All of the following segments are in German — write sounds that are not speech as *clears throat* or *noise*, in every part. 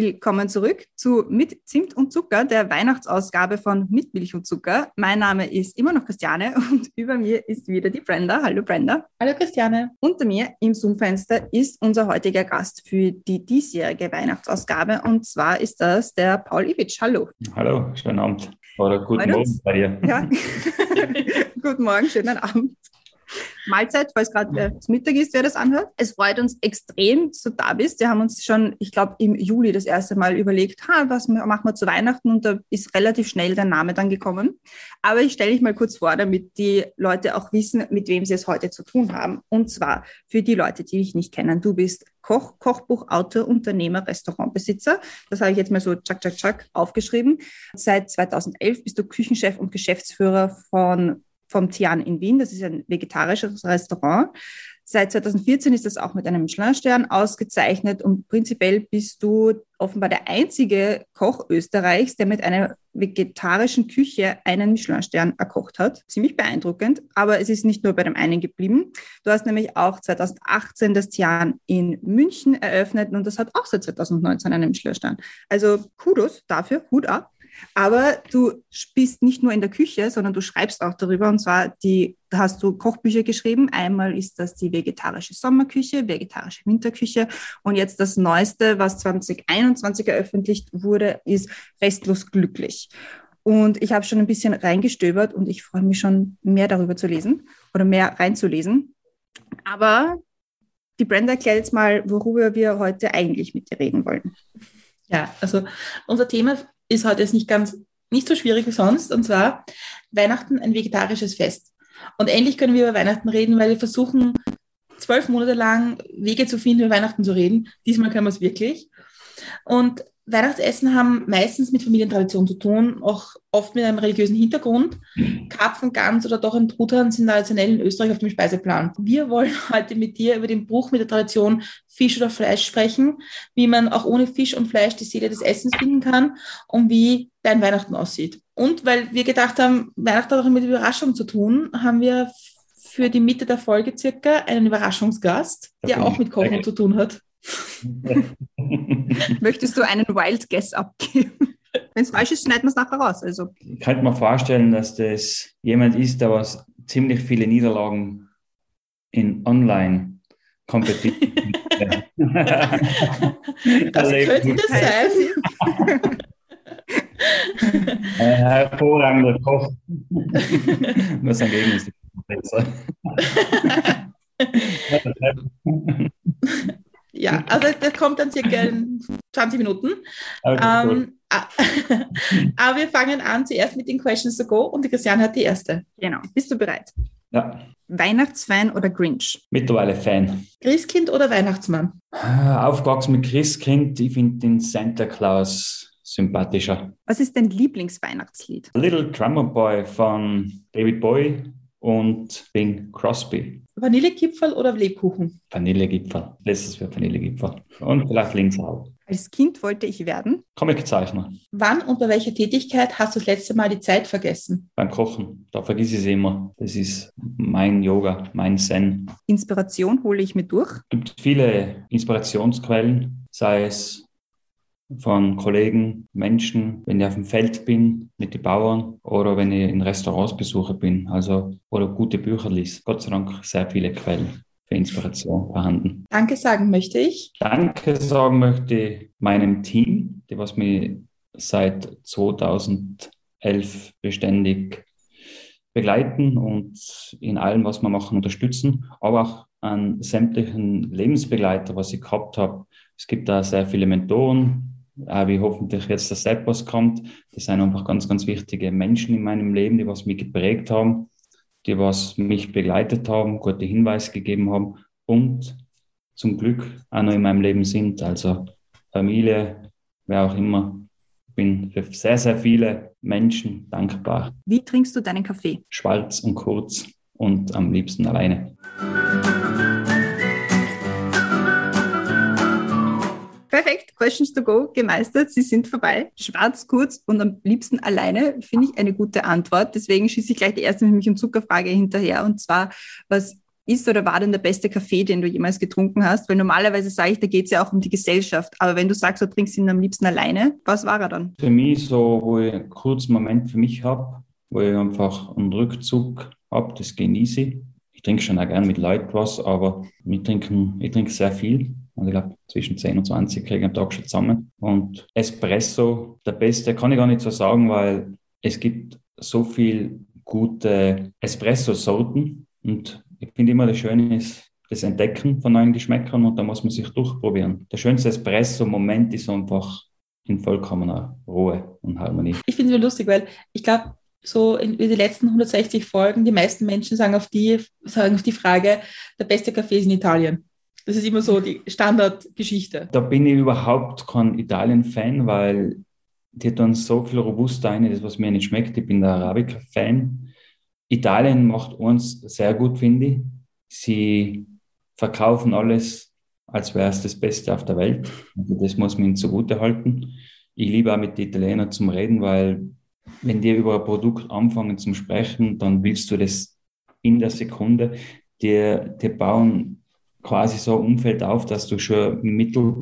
Willkommen zurück zu Mit Zimt und Zucker, der Weihnachtsausgabe von Mit Milch und Zucker. Mein Name ist immer noch Christiane und über mir ist wieder die Brenda. Hallo Brenda. Hallo Christiane. Unter mir im Zoom-Fenster ist unser heutiger Gast für die diesjährige Weihnachtsausgabe und zwar ist das der Paul Iwitsch. Hallo. Hallo, schönen Abend. Oder guten Morgen bei dir. Ja. *laughs* Guten Morgen, schönen Abend. Mahlzeit, falls gerade äh, das Mittag ist, wer das anhört. Es freut uns extrem, dass du da bist. Wir haben uns schon, ich glaube, im Juli das erste Mal überlegt, ha, was machen wir zu Weihnachten? Und da ist relativ schnell dein Name dann gekommen. Aber ich stelle dich mal kurz vor, damit die Leute auch wissen, mit wem sie es heute zu tun haben. Und zwar für die Leute, die dich nicht kennen. Du bist Koch, Kochbuch, Autor, Unternehmer, Restaurantbesitzer. Das habe ich jetzt mal so tschak, tschak, tschak aufgeschrieben. Seit 2011 bist du Küchenchef und Geschäftsführer von vom Tian in Wien. Das ist ein vegetarisches Restaurant. Seit 2014 ist das auch mit einem Michelin-Stern ausgezeichnet und prinzipiell bist du offenbar der einzige Koch Österreichs, der mit einer vegetarischen Küche einen Michelin-Stern erkocht hat. Ziemlich beeindruckend, aber es ist nicht nur bei dem einen geblieben. Du hast nämlich auch 2018 das Tian in München eröffnet und das hat auch seit 2019 einen Michelin-Stern. Also Kudos dafür, Hut ab. Aber du bist nicht nur in der Küche, sondern du schreibst auch darüber. Und zwar die, da hast du Kochbücher geschrieben. Einmal ist das die vegetarische Sommerküche, vegetarische Winterküche. Und jetzt das Neueste, was 2021 eröffentlicht wurde, ist Restlos glücklich. Und ich habe schon ein bisschen reingestöbert und ich freue mich schon, mehr darüber zu lesen oder mehr reinzulesen. Aber die Brenda erklärt jetzt mal, worüber wir heute eigentlich mit dir reden wollen. Ja, also unser Thema ist heute jetzt nicht ganz, nicht so schwierig wie sonst, und zwar Weihnachten ein vegetarisches Fest. Und endlich können wir über Weihnachten reden, weil wir versuchen, zwölf Monate lang Wege zu finden, über Weihnachten zu reden. Diesmal können wir es wirklich. Und Weihnachtsessen haben meistens mit Familientradition zu tun, auch oft mit einem religiösen Hintergrund. Karpfen, Gans oder doch ein Truthahn sind traditionell in Österreich auf dem Speiseplan. Wir wollen *laughs* heute mit dir über den Bruch mit der Tradition Fisch oder Fleisch sprechen, wie man auch ohne Fisch und Fleisch die Seele des Essens finden kann und wie dein Weihnachten aussieht. Und weil wir gedacht haben, Weihnachten hat auch mit Überraschung zu tun, haben wir für die Mitte der Folge circa einen Überraschungsgast, der auch mit Kochen zu tun hat. *laughs* Möchtest du einen Wild Guess abgeben? Wenn es falsch ist, schneiden wir es nachher raus. Also, Ich könnte mir vorstellen, dass das jemand ist, der was ziemlich viele Niederlagen in online Competition *laughs* Das könnte das sein. Ein hervorragender Koch. Gegenteil ist besser. Ja, also das kommt dann circa in 20 Minuten. Aber gut. Ähm, *laughs* ah, aber wir fangen an zuerst mit den Questions to go und die Christiane hat die erste. genau. Bist du bereit? ja, Weihnachtsfan oder Grinch? mittlerweile Fan. Christkind oder Weihnachtsmann? Aufgewachsen mit Christkind, ich finde den Santa Claus sympathischer. Was ist dein Lieblingsweihnachtslied? Little Drummer Boy von David Bowie und Bing Crosby. Vanillekipferl oder Lebkuchen? Vanillegipfel. Letztes wäre Vanillegipfel. Und vielleicht Linzau. Als Kind wollte ich werden. Comiczeichner. Wann und bei welcher Tätigkeit hast du das letzte Mal die Zeit vergessen? Beim Kochen. Da vergiss ich es immer. Das ist mein Yoga, mein Zen. Inspiration hole ich mir durch. Es gibt viele Inspirationsquellen, sei es von Kollegen, Menschen, wenn ich auf dem Feld bin mit den Bauern oder wenn ich in Restaurants besuche bin, also oder gute Bücher liest. Gott sei Dank sehr viele Quellen für Inspiration vorhanden. Danke sagen möchte ich. Danke sagen möchte ich meinem Team, die was mich seit 2011 beständig begleiten und in allem, was wir machen, unterstützen, aber auch an sämtlichen Lebensbegleiter, was ich gehabt habe. Es gibt da sehr viele Mentoren, auch wie hoffentlich jetzt der Seppos kommt. Das sind einfach ganz, ganz wichtige Menschen in meinem Leben, die was mich geprägt haben, die was mich begleitet haben, gute Hinweise gegeben haben und zum Glück auch noch in meinem Leben sind. Also Familie, wer auch immer, bin für sehr, sehr viele Menschen dankbar. Wie trinkst du deinen Kaffee? Schwarz und kurz und am liebsten alleine. Perfekt, Questions to go gemeistert. Sie sind vorbei. Schwarz, kurz und am liebsten alleine, finde ich eine gute Antwort. Deswegen schieße ich gleich die erste Milch- und Zuckerfrage hinterher. Und zwar, was ist oder war denn der beste Kaffee, den du jemals getrunken hast? Weil normalerweise sage ich, da geht es ja auch um die Gesellschaft. Aber wenn du sagst, du trinkst ihn am liebsten alleine, was war er dann? Für mich so, wo ich einen kurzen Moment für mich habe, wo ich einfach einen Rückzug habe, das genieße ich. Ich trinke schon auch gerne mit Leuten was, aber ich trinke, ich trinke sehr viel. Und ich glaube, zwischen 10 und 20 kriege ich am Tag schon zusammen. Und Espresso, der beste, kann ich gar nicht so sagen, weil es gibt so viel gute Espresso-Sorten. Und ich finde immer, das Schöne ist das Entdecken von neuen Geschmäckern und da muss man sich durchprobieren. Der schönste Espresso-Moment ist einfach in vollkommener Ruhe und Harmonie. Ich finde es lustig, weil ich glaube, so in, in den letzten 160 Folgen, die meisten Menschen sagen auf die, sagen auf die Frage, der beste Kaffee ist in Italien. Das ist immer so die Standardgeschichte. Da bin ich überhaupt kein Italien-Fan, weil die tun so viel robuster ein, das was mir nicht schmeckt. Ich bin der Arabica-Fan. Italien macht uns sehr gut, finde ich. Sie verkaufen alles, als wäre es das Beste auf der Welt. Also das muss man ihnen zugute halten. Ich liebe auch mit den Italienern zum Reden, weil wenn die über ein Produkt anfangen zu sprechen, dann willst du das in der Sekunde. Die, die bauen quasi so ein Umfeld auf, dass du schon mittel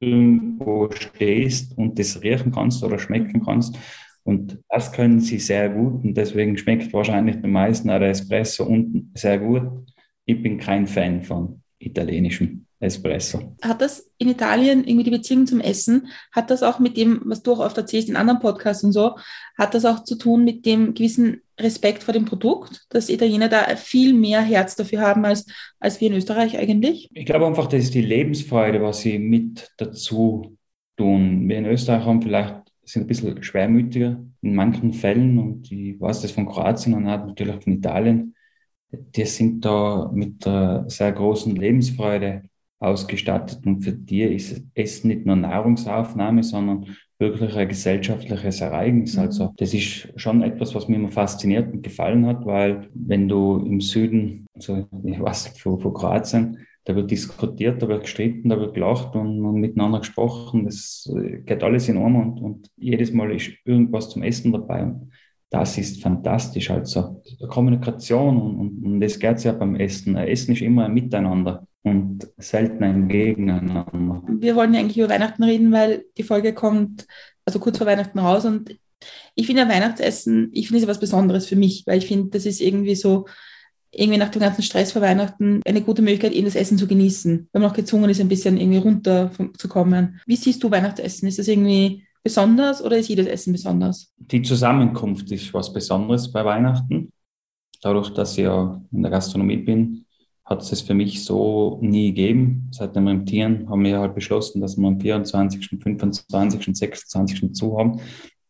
irgendwo stehst und das riechen kannst oder schmecken kannst. Und das können sie sehr gut und deswegen schmeckt wahrscheinlich den meisten der Espresso unten sehr gut. Ich bin kein Fan von italienischem Espresso. Hat das in Italien irgendwie die Beziehung zum Essen, hat das auch mit dem, was du auch oft erzählst in anderen Podcasts und so, hat das auch zu tun mit dem gewissen Respekt vor dem Produkt, dass Italiener da viel mehr Herz dafür haben als, als wir in Österreich eigentlich? Ich glaube einfach, das ist die Lebensfreude, was sie mit dazu tun. Wir in Österreich haben vielleicht sind ein bisschen schwermütiger in manchen Fällen und ich weiß das von Kroatien und auch natürlich von Italien. Die sind da mit einer sehr großen Lebensfreude ausgestattet. Und für die ist Essen nicht nur Nahrungsaufnahme, sondern wirklich ein gesellschaftliches Ereignis. Mhm. Also das ist schon etwas, was mir immer fasziniert und gefallen hat, weil wenn du im Süden, also ich weiß von, von Kroatien, da wird diskutiert, da wird gestritten, da wird gelacht und, und miteinander gesprochen. Das geht alles in Ordnung und, und jedes Mal ist irgendwas zum Essen dabei. Und das ist fantastisch. Also Kommunikation und, und, und das geht ja beim Essen. Essen ist immer ein Miteinander und selten ein Gegeneinander. Wir wollen ja eigentlich über Weihnachten reden, weil die Folge kommt also kurz vor Weihnachten raus und ich finde Weihnachtsessen, ich finde es was Besonderes für mich, weil ich finde, das ist irgendwie so, irgendwie nach dem ganzen Stress vor Weihnachten eine gute Möglichkeit, eben das Essen zu genießen, wenn man auch gezwungen ist, ein bisschen irgendwie runterzukommen. Wie siehst du Weihnachtsessen? Ist das irgendwie besonders oder ist jedes Essen besonders? Die Zusammenkunft ist was Besonderes bei Weihnachten. Dadurch, dass ich ja in der Gastronomie bin, hat es für mich so nie gegeben. Seit dem Rentieren haben wir halt beschlossen, dass wir am 24., 25., 26. zu haben,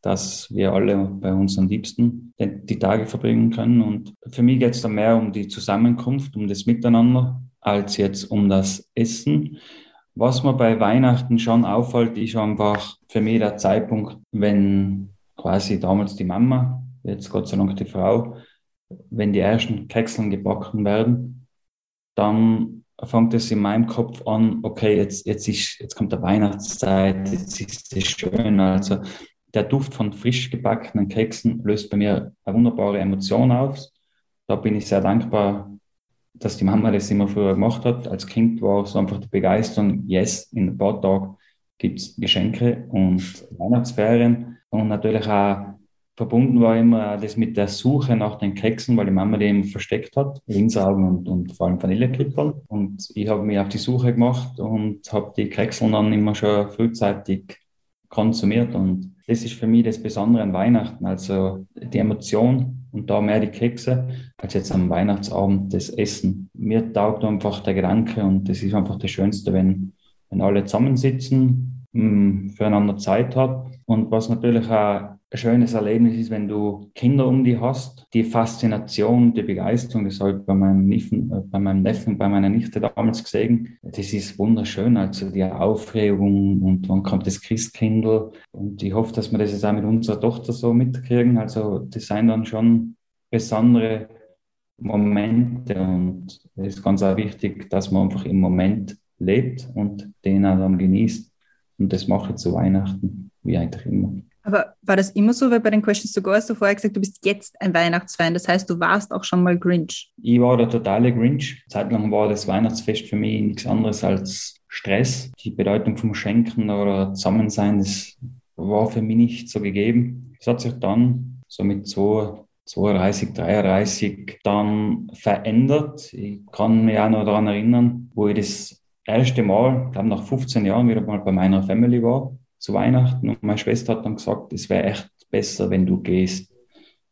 dass wir alle bei uns am liebsten die Tage verbringen können. Und für mich geht es da mehr um die Zusammenkunft, um das Miteinander, als jetzt um das Essen. Was mir bei Weihnachten schon auffällt, ist einfach für mich der Zeitpunkt, wenn quasi damals die Mama, jetzt Gott sei Dank die Frau, wenn die ersten Kekseln gebacken werden dann fängt es in meinem Kopf an, okay, jetzt, jetzt, ist, jetzt kommt der Weihnachtszeit, jetzt ist es schön. Also der Duft von frisch gebackenen Keksen löst bei mir eine wunderbare Emotion auf. Da bin ich sehr dankbar, dass die Mama das immer früher gemacht hat. Als Kind war so einfach die Begeisterung, yes, in ein paar Tagen gibt es Geschenke und Weihnachtsferien und natürlich auch verbunden war immer das mit der Suche nach den Keksen, weil die Mama die eben versteckt hat, Linzaugen und, und vor allem Vanillekipferl. Und ich habe mich auf die Suche gemacht und habe die Kekseln dann immer schon frühzeitig konsumiert. Und das ist für mich das Besondere an Weihnachten, also die Emotion und da mehr die Kekse, als jetzt am Weihnachtsabend das Essen. Mir taugt einfach der Gedanke und das ist einfach das Schönste, wenn, wenn alle zusammensitzen, mh, mm, füreinander Zeit hat. Und was natürlich auch schönes Erlebnis ist, wenn du Kinder um die hast. Die Faszination, die Begeisterung, das habe ich bei meinem, Neffen, äh, bei meinem Neffen, bei meiner Nichte damals gesehen. Das ist wunderschön, also die Aufregung und wann kommt das Christkindl. Und ich hoffe, dass wir das jetzt auch mit unserer Tochter so mitkriegen. Also das sind dann schon besondere Momente und es ist ganz auch wichtig, dass man einfach im Moment lebt und den auch dann genießt. Und das mache ich zu Weihnachten, wie eigentlich immer. Aber war das immer so? Weil bei den Questions to Go hast du vorher gesagt, du bist jetzt ein Weihnachtsfan. Das heißt, du warst auch schon mal Grinch. Ich war der totale Grinch. Zeitlang war das Weihnachtsfest für mich nichts anderes als Stress. Die Bedeutung vom Schenken oder Zusammensein, das war für mich nicht so gegeben. Es hat sich dann so mit so 32, 33 dann verändert. Ich kann mich auch noch daran erinnern, wo ich das erste Mal, ich glaube nach 15 Jahren wieder mal bei meiner Family war zu Weihnachten und meine Schwester hat dann gesagt, es wäre echt besser, wenn du gehst.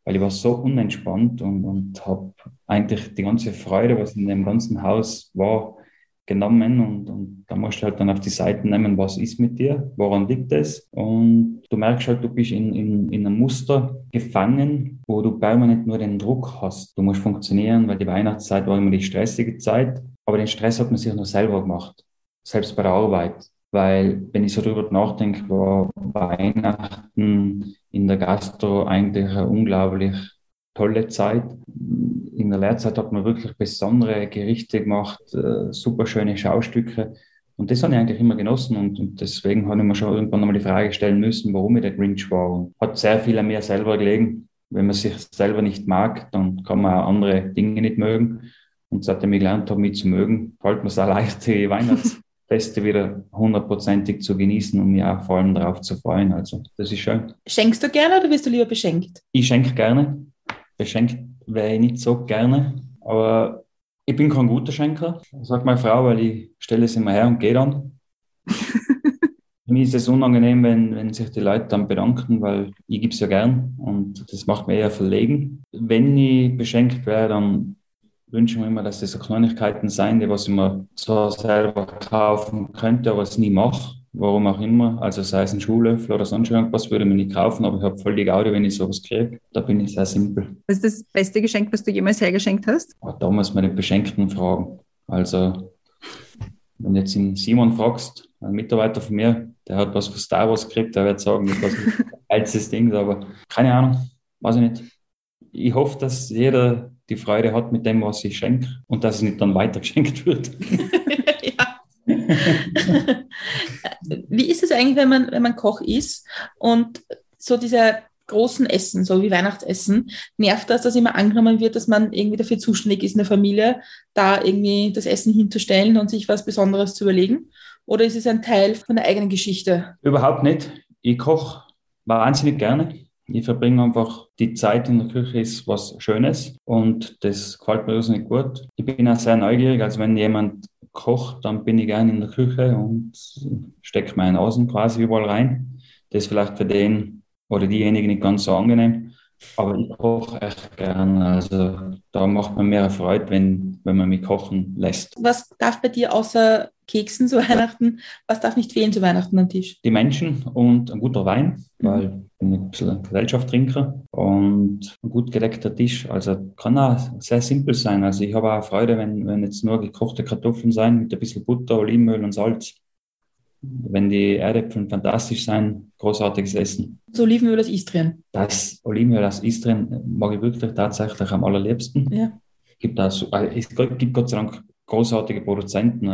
Weil ich war so unentspannt und, und habe eigentlich die ganze Freude, was in dem ganzen Haus war, genommen und, und da musst du halt dann auf die Seiten nehmen, was ist mit dir, woran liegt es und du merkst halt, du bist in, in, in einem Muster gefangen, wo du permanent nur den Druck hast. Du musst funktionieren, weil die Weihnachtszeit war immer die stressige Zeit, aber den Stress hat man sich nur selber gemacht, selbst bei der Arbeit. Weil, wenn ich so drüber nachdenke, war Weihnachten in der Gastro eigentlich eine unglaublich tolle Zeit. In der Lehrzeit hat man wirklich besondere Gerichte gemacht, äh, super schöne Schaustücke. Und das habe ich eigentlich immer genossen und, und deswegen habe ich mir schon irgendwann einmal die Frage stellen müssen, warum ich der Grinch war. Und hat sehr viel an mir selber gelegen. Wenn man sich selber nicht mag, dann kann man auch andere Dinge nicht mögen. Und seitdem ich gelernt habe, mich zu mögen, fällt mir es auch leicht, die Weihnachts Feste wieder hundertprozentig zu genießen und mich auch vor allem darauf zu freuen. Also das ist schön. Schenkst du gerne oder wirst du lieber beschenkt? Ich schenke gerne. Beschenkt wäre ich nicht so gerne, aber ich bin kein guter Schenker, sagt meine Frau, weil ich stelle es immer her und gehe dann. *laughs* Mir ist es unangenehm, wenn, wenn sich die Leute dann bedanken, weil ich gebe es ja gern und das macht mir eher verlegen. Wenn ich beschenkt wäre, dann wünsche mir immer, dass das so Kleinigkeiten sein, die was ich mir zwar selber kaufen könnte, aber es nie mache. Warum auch immer. Also sei es ein Schuhlöffel oder sonst irgendwas, würde ich mir nicht kaufen, aber ich habe voll die Gaudi, wenn ich sowas kriege. Da bin ich sehr simpel. Was ist das beste Geschenk, was du jemals hergeschenkt hast? Ah, da muss man den Beschenkten fragen. Also, wenn du jetzt den Simon fragst, ein Mitarbeiter von mir, der hat was für Star Wars gekriegt, der wird sagen, das ist ein *laughs* altes Ding, aber keine Ahnung, weiß ich nicht. Ich hoffe, dass jeder die Freude hat mit dem, was ich schenke und dass es nicht dann weitergeschenkt *laughs* wird. wie ist es eigentlich, wenn man, wenn man Koch ist und so diese großen Essen, so wie Weihnachtsessen, nervt das, dass immer angenommen wird, dass man irgendwie dafür zuständig ist in der Familie, da irgendwie das Essen hinzustellen und sich was Besonderes zu überlegen? Oder ist es ein Teil von der eigenen Geschichte? Überhaupt nicht. Ich koche wahnsinnig gerne. Ich verbringe einfach die Zeit in der Küche ist was Schönes und das gefällt mir nicht gut. Ich bin auch sehr neugierig, also wenn jemand kocht, dann bin ich gerne in der Küche und stecke meinen Außen quasi überall rein. Das ist vielleicht für den oder diejenigen nicht ganz so angenehm, aber ich koche echt gern. Also da macht man mehr Freude, wenn, wenn man mich kochen lässt. Was darf bei dir außer Keksen zu Weihnachten. Was darf nicht fehlen zu Weihnachten am Tisch? Die Menschen und ein guter Wein, mhm. weil ich bin ein bisschen Gesellschaftstrinker und ein gut gedeckter Tisch. Also kann auch sehr simpel sein. Also ich habe auch Freude, wenn, wenn jetzt nur gekochte Kartoffeln sein mit ein bisschen Butter, Olivenöl und Salz. Wenn die Erdäpfel fantastisch sein, großartiges Essen. So Olivenöl aus Istrien. Das Olivenöl aus Istrien mag ich wirklich tatsächlich am allerliebsten. Ja. Gibt äh, es gibt Gott sei Dank großartige Produzenten,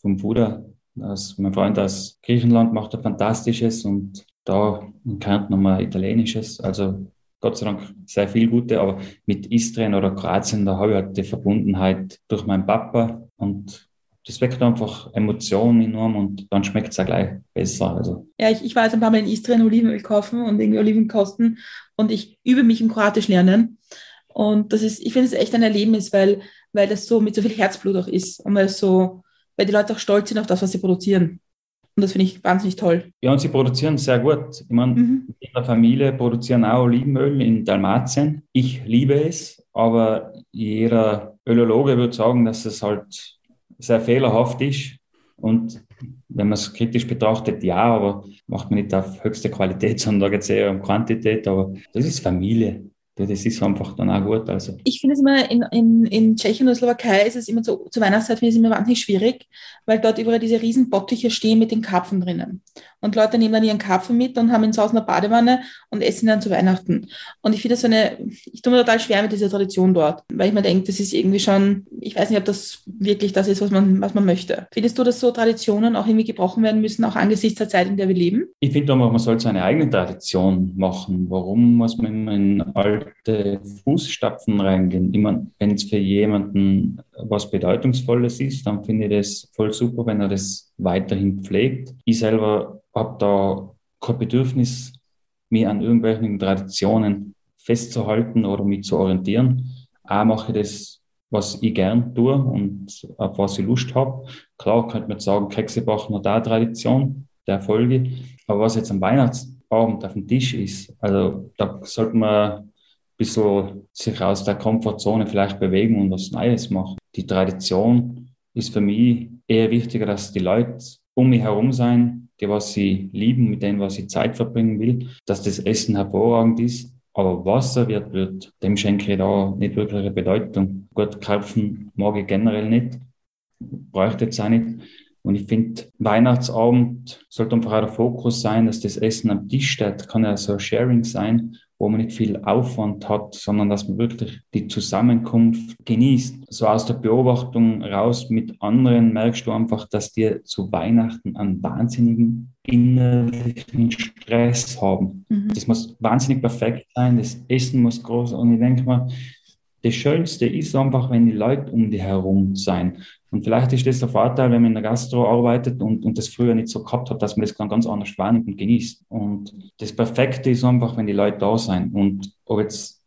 vom Buddha. Das, mein Freund aus Griechenland macht ein fantastisches und da in Kärnten nochmal italienisches. Also Gott sei Dank sehr viel gute, aber mit Istrien oder Kroatien, da habe ich halt die Verbundenheit durch meinen Papa und das weckt einfach Emotionen enorm und dann schmeckt es ja gleich besser. Also. Ja, ich, ich war jetzt ein paar Mal in Istrien Olivenöl kaufen und irgendwie Oliven kosten und ich übe mich im Kroatisch lernen. Und das ist, ich finde es echt ein Erlebnis, weil, weil das so mit so viel Herzblut auch ist und weil so, weil die Leute auch stolz sind auf das, was sie produzieren. Und das finde ich wahnsinnig toll. Ja, und sie produzieren sehr gut. Ich meine, mhm. in der Familie produzieren auch Olivenöl in Dalmatien. Ich liebe es, aber jeder Ölologe würde sagen, dass es halt sehr fehlerhaft ist. Und wenn man es kritisch betrachtet, ja, aber macht man nicht auf höchste Qualität, sondern da geht es eher um Quantität. Aber das ist Familie das ist einfach dann auch gut. Also. Ich finde es immer, in, in, in Tschechien oder Slowakei ist es immer so, zur Weihnachtszeit finde ich es immer wahnsinnig schwierig, weil dort überall diese riesen Bottiche stehen mit den Karpfen drinnen. Und Leute nehmen dann ihren Karpfen mit und haben ihn zu Hause in der Badewanne und essen dann zu Weihnachten. Und ich finde das so eine, ich tue mir total schwer mit dieser Tradition dort, weil ich mir denke, das ist irgendwie schon, ich weiß nicht, ob das wirklich das ist, was man, was man möchte. Findest du, dass so Traditionen auch irgendwie gebrochen werden müssen, auch angesichts der Zeit, in der wir leben? Ich finde man sollte seine eigene Tradition machen. Warum muss man immer in alte Fußstapfen reingehen? Meine, wenn es für jemanden was Bedeutungsvolles ist, dann finde ich das voll super, wenn er das weiterhin pflegt. Ich selber habe da kein Bedürfnis, mich an irgendwelchen Traditionen festzuhalten oder mich zu orientieren. Auch mache ich das, was ich gern tue und auf was ich Lust habe. Klar könnte man sagen, Kekse backen hat auch Tradition, der Folge. Aber was jetzt am Weihnachtsabend auf dem Tisch ist, also da sollte man ein bisschen sich aus der Komfortzone vielleicht bewegen und was Neues machen. Die Tradition ist für mich eher wichtiger, dass die Leute um mich herum sein, die was sie lieben, mit denen was ich Zeit verbringen will, dass das Essen hervorragend ist. Aber was serviert wird, dem schenke ich da nicht wirklich eine Bedeutung. Gut, Karpfen mag ich generell nicht, bräuchte jetzt auch nicht. Und ich finde, Weihnachtsabend sollte einfach auch der Fokus sein, dass das Essen am Tisch steht. Kann ja so Sharing sein wo man nicht viel Aufwand hat, sondern dass man wirklich die Zusammenkunft genießt. So aus der Beobachtung raus mit anderen merkst du einfach, dass die zu Weihnachten einen wahnsinnigen innerlichen Stress haben. Mhm. Das muss wahnsinnig perfekt sein, das Essen muss groß und ich denke mal, das Schönste ist einfach, wenn die Leute um die herum sein. Und vielleicht ist das der Vorteil, wenn man in der Gastro arbeitet und, und das früher nicht so gehabt hat, dass man das dann ganz anders wahrnimmt und genießt. Und das Perfekte ist einfach, wenn die Leute da sind. Und ob jetzt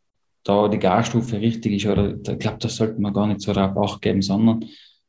da die Garstufe richtig ist oder ich glaube, das sollte man gar nicht so darauf acht geben, sondern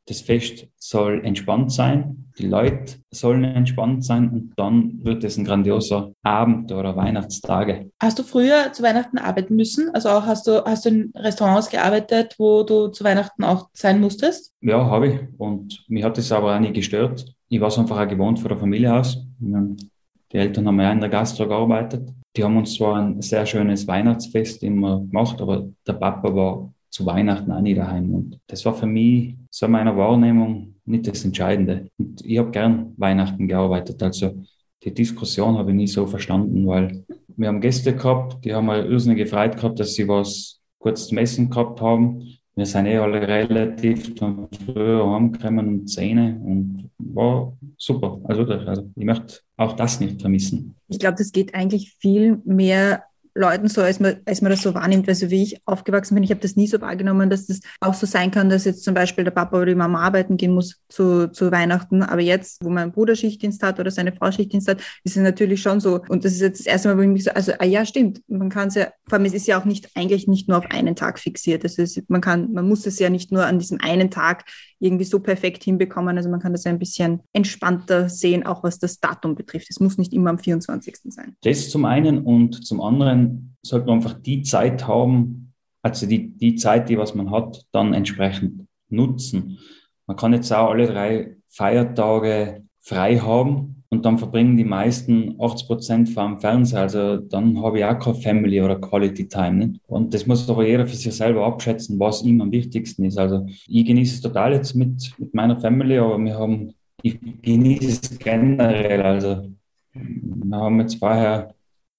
das Fest soll entspannt sein, die Leute sollen entspannt sein und dann wird es ein grandioser Abend oder Weihnachtstage. Hast du früher zu Weihnachten arbeiten müssen? Also auch hast du, hast du in Restaurants gearbeitet, wo du zu Weihnachten auch sein musstest? Ja, habe ich. Und mich hat das aber auch nie gestört. Ich war es einfach auch gewohnt von der Familie aus. Die Eltern haben ja in der Gastro gearbeitet. Die haben uns zwar ein sehr schönes Weihnachtsfest immer gemacht, aber der Papa war zu Weihnachten auch nicht daheim. Und das war für mich so in meiner Wahrnehmung nicht das Entscheidende. Und ich habe gern Weihnachten gearbeitet. Also die Diskussion habe ich nie so verstanden, weil wir haben Gäste gehabt, die haben eine irrsinnig gefreut gehabt, dass sie was kurz zum Essen gehabt haben. Wir sind eh alle relativ früher heimgekommen und Zähne und war super. Also, also ich möchte auch das nicht vermissen. Ich glaube, das geht eigentlich viel mehr Leuten so, als man, als man das so wahrnimmt, weil so wie ich aufgewachsen bin, ich habe das nie so wahrgenommen, dass das auch so sein kann, dass jetzt zum Beispiel der Papa oder die Mama arbeiten gehen muss zu, zu Weihnachten. Aber jetzt, wo mein Bruder Schichtdienst hat oder seine Frau Schichtdienst hat, ist es natürlich schon so. Und das ist jetzt das erste Mal, wo ich mich so, also, ah ja, stimmt. Man kann es ja, vor allem, es ist ja auch nicht, eigentlich nicht nur auf einen Tag fixiert. Das ist, man kann, man muss es ja nicht nur an diesem einen Tag irgendwie so perfekt hinbekommen. Also man kann das ja ein bisschen entspannter sehen, auch was das Datum betrifft. Es muss nicht immer am 24. sein. Das zum einen und zum anderen sollte man einfach die Zeit haben, also die, die Zeit, die was man hat, dann entsprechend nutzen. Man kann jetzt auch alle drei Feiertage frei haben und dann verbringen die meisten 80 Prozent vor dem Fernseher. Also dann habe ich auch keine Family oder Quality Time. Nicht? Und das muss aber jeder für sich selber abschätzen, was ihm am wichtigsten ist. Also ich genieße es total jetzt mit, mit meiner Family, aber wir haben, ich genieße es generell. Also wir haben jetzt vorher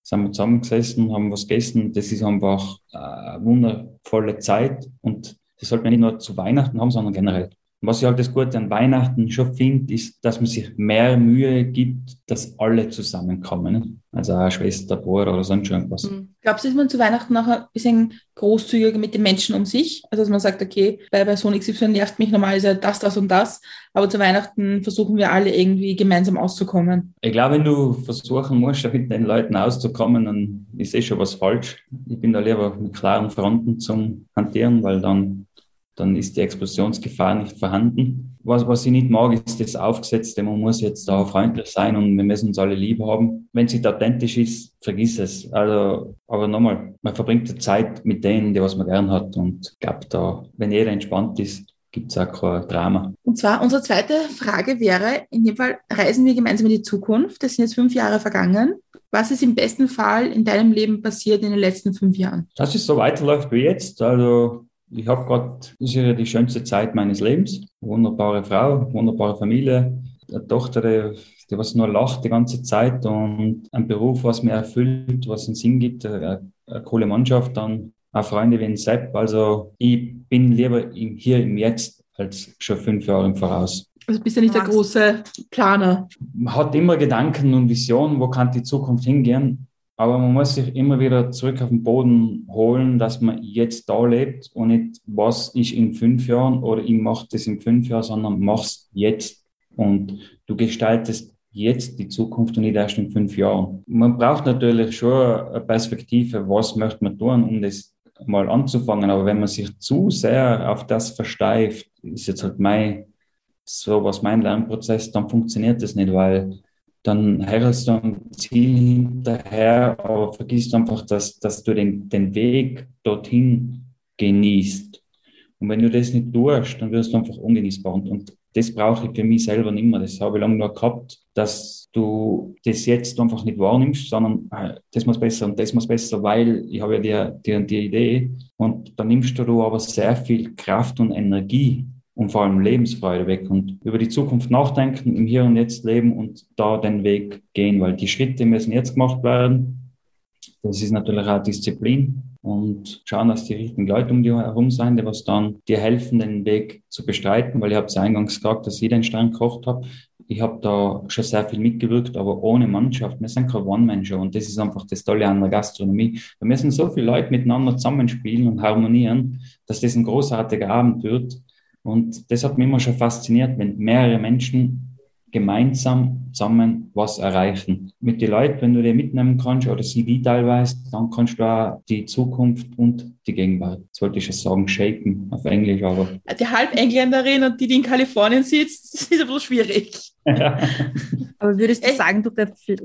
sind wir zusammengesessen, haben was gegessen. Das ist einfach eine wundervolle Zeit und das sollte man nicht nur zu Weihnachten haben, sondern generell. Was ich halt das Gute an Weihnachten schon finde, ist, dass man sich mehr Mühe gibt, dass alle zusammenkommen. Also auch Schwester, Bruder oder sonst irgendwas. Mhm. Glaubst du, ist man zu Weihnachten nachher ein bisschen großzügiger mit den Menschen um sich? Also dass man sagt, okay, bei Person XY nervt mich normalerweise das, das und das, aber zu Weihnachten versuchen wir alle irgendwie gemeinsam auszukommen. Ich glaube, wenn du versuchen musst, *laughs* mit den Leuten auszukommen, dann ist eh schon was falsch. Ich bin da lieber mit klaren Fronten zum Hantieren, weil dann dann ist die Explosionsgefahr nicht vorhanden. Was, was ich nicht mag, ist das Aufgesetzte, man muss jetzt da freundlich sein und wir müssen uns alle lieb haben. Wenn es nicht authentisch ist, vergiss es. Also, aber nochmal, man verbringt die Zeit mit denen, die was man gern hat und ich glaube da, wenn jeder entspannt ist, gibt es auch kein Drama. Und zwar unsere zweite Frage wäre, in dem Fall reisen wir gemeinsam in die Zukunft. Das sind jetzt fünf Jahre vergangen. Was ist im besten Fall in deinem Leben passiert in den letzten fünf Jahren? Dass es so weiterläuft wie jetzt. Also ich habe gerade, das ist ja die schönste Zeit meines Lebens. Wunderbare Frau, wunderbare Familie, eine Tochter, die, die was nur lacht die ganze Zeit und ein Beruf, was mir erfüllt, was einen Sinn gibt, eine, eine coole Mannschaft, dann auch Freunde wie ein Sepp. Also ich bin lieber im, hier im Jetzt als schon fünf Jahre im Voraus. Also bist du nicht der große Planer? Man hat immer Gedanken und Visionen, wo kann die Zukunft hingehen. Aber man muss sich immer wieder zurück auf den Boden holen, dass man jetzt da lebt und nicht, was ist in fünf Jahren oder ich mache das in fünf Jahren, sondern mach's jetzt. Und du gestaltest jetzt die Zukunft und nicht erst in fünf Jahren. Man braucht natürlich schon eine Perspektive, was möchte man tun, um das mal anzufangen. Aber wenn man sich zu sehr auf das versteift, ist jetzt halt mein, so was mein Lernprozess, dann funktioniert das nicht, weil dann herrelst du am Ziel hinterher, aber vergisst einfach, dass, dass du den, den Weg dorthin genießt. Und wenn du das nicht tust, dann wirst du einfach ungenießbar. Und, und das brauche ich für mich selber nicht mehr. Das habe ich lange nur gehabt, dass du das jetzt einfach nicht wahrnimmst, sondern äh, das muss besser und das muss besser, weil ich habe ja die, die, die Idee. Und dann nimmst du aber sehr viel Kraft und Energie und vor allem Lebensfreude weg und über die Zukunft nachdenken, im Hier und Jetzt leben und da den Weg gehen, weil die Schritte müssen jetzt gemacht werden. Das ist natürlich auch Disziplin und schauen, dass die richtigen Leute um dich herum sind, die was dann dir helfen, den Weg zu bestreiten, weil ich habe es eingangs gesagt, dass ich den Stein gekocht habe. Ich habe da schon sehr viel mitgewirkt, aber ohne Mannschaft. Wir sind kein One-Man-Show und das ist einfach das Tolle an der Gastronomie. Wir müssen so viele Leute miteinander zusammenspielen und harmonieren, dass das ein großartiger Abend wird. Und das hat mich immer schon fasziniert, wenn mehrere Menschen gemeinsam zusammen was erreichen. Mit den Leuten, wenn du die mitnehmen kannst oder sie die teilweise, dann kannst du auch die Zukunft und die Gegenwart, das wollte ich schon sagen, shapen auf Englisch, aber. Die Halbengländerin und die, die in Kalifornien sitzt, *laughs* ist ein bisschen schwierig. *laughs* aber würdest du sagen, du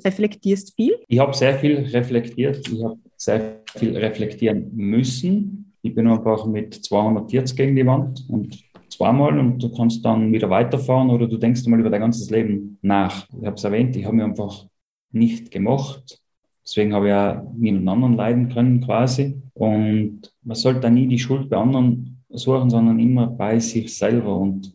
reflektierst viel? Ich habe sehr viel reflektiert. Ich habe sehr viel reflektieren müssen. Ich bin einfach mit 240 gegen die Wand und zweimal und du kannst dann wieder weiterfahren oder du denkst mal über dein ganzes Leben nach. Ich habe es erwähnt, ich habe mir einfach nicht gemacht. Deswegen habe ich ja niemand anderen leiden können quasi. Und man sollte da nie die Schuld bei anderen suchen, sondern immer bei sich selber. Und,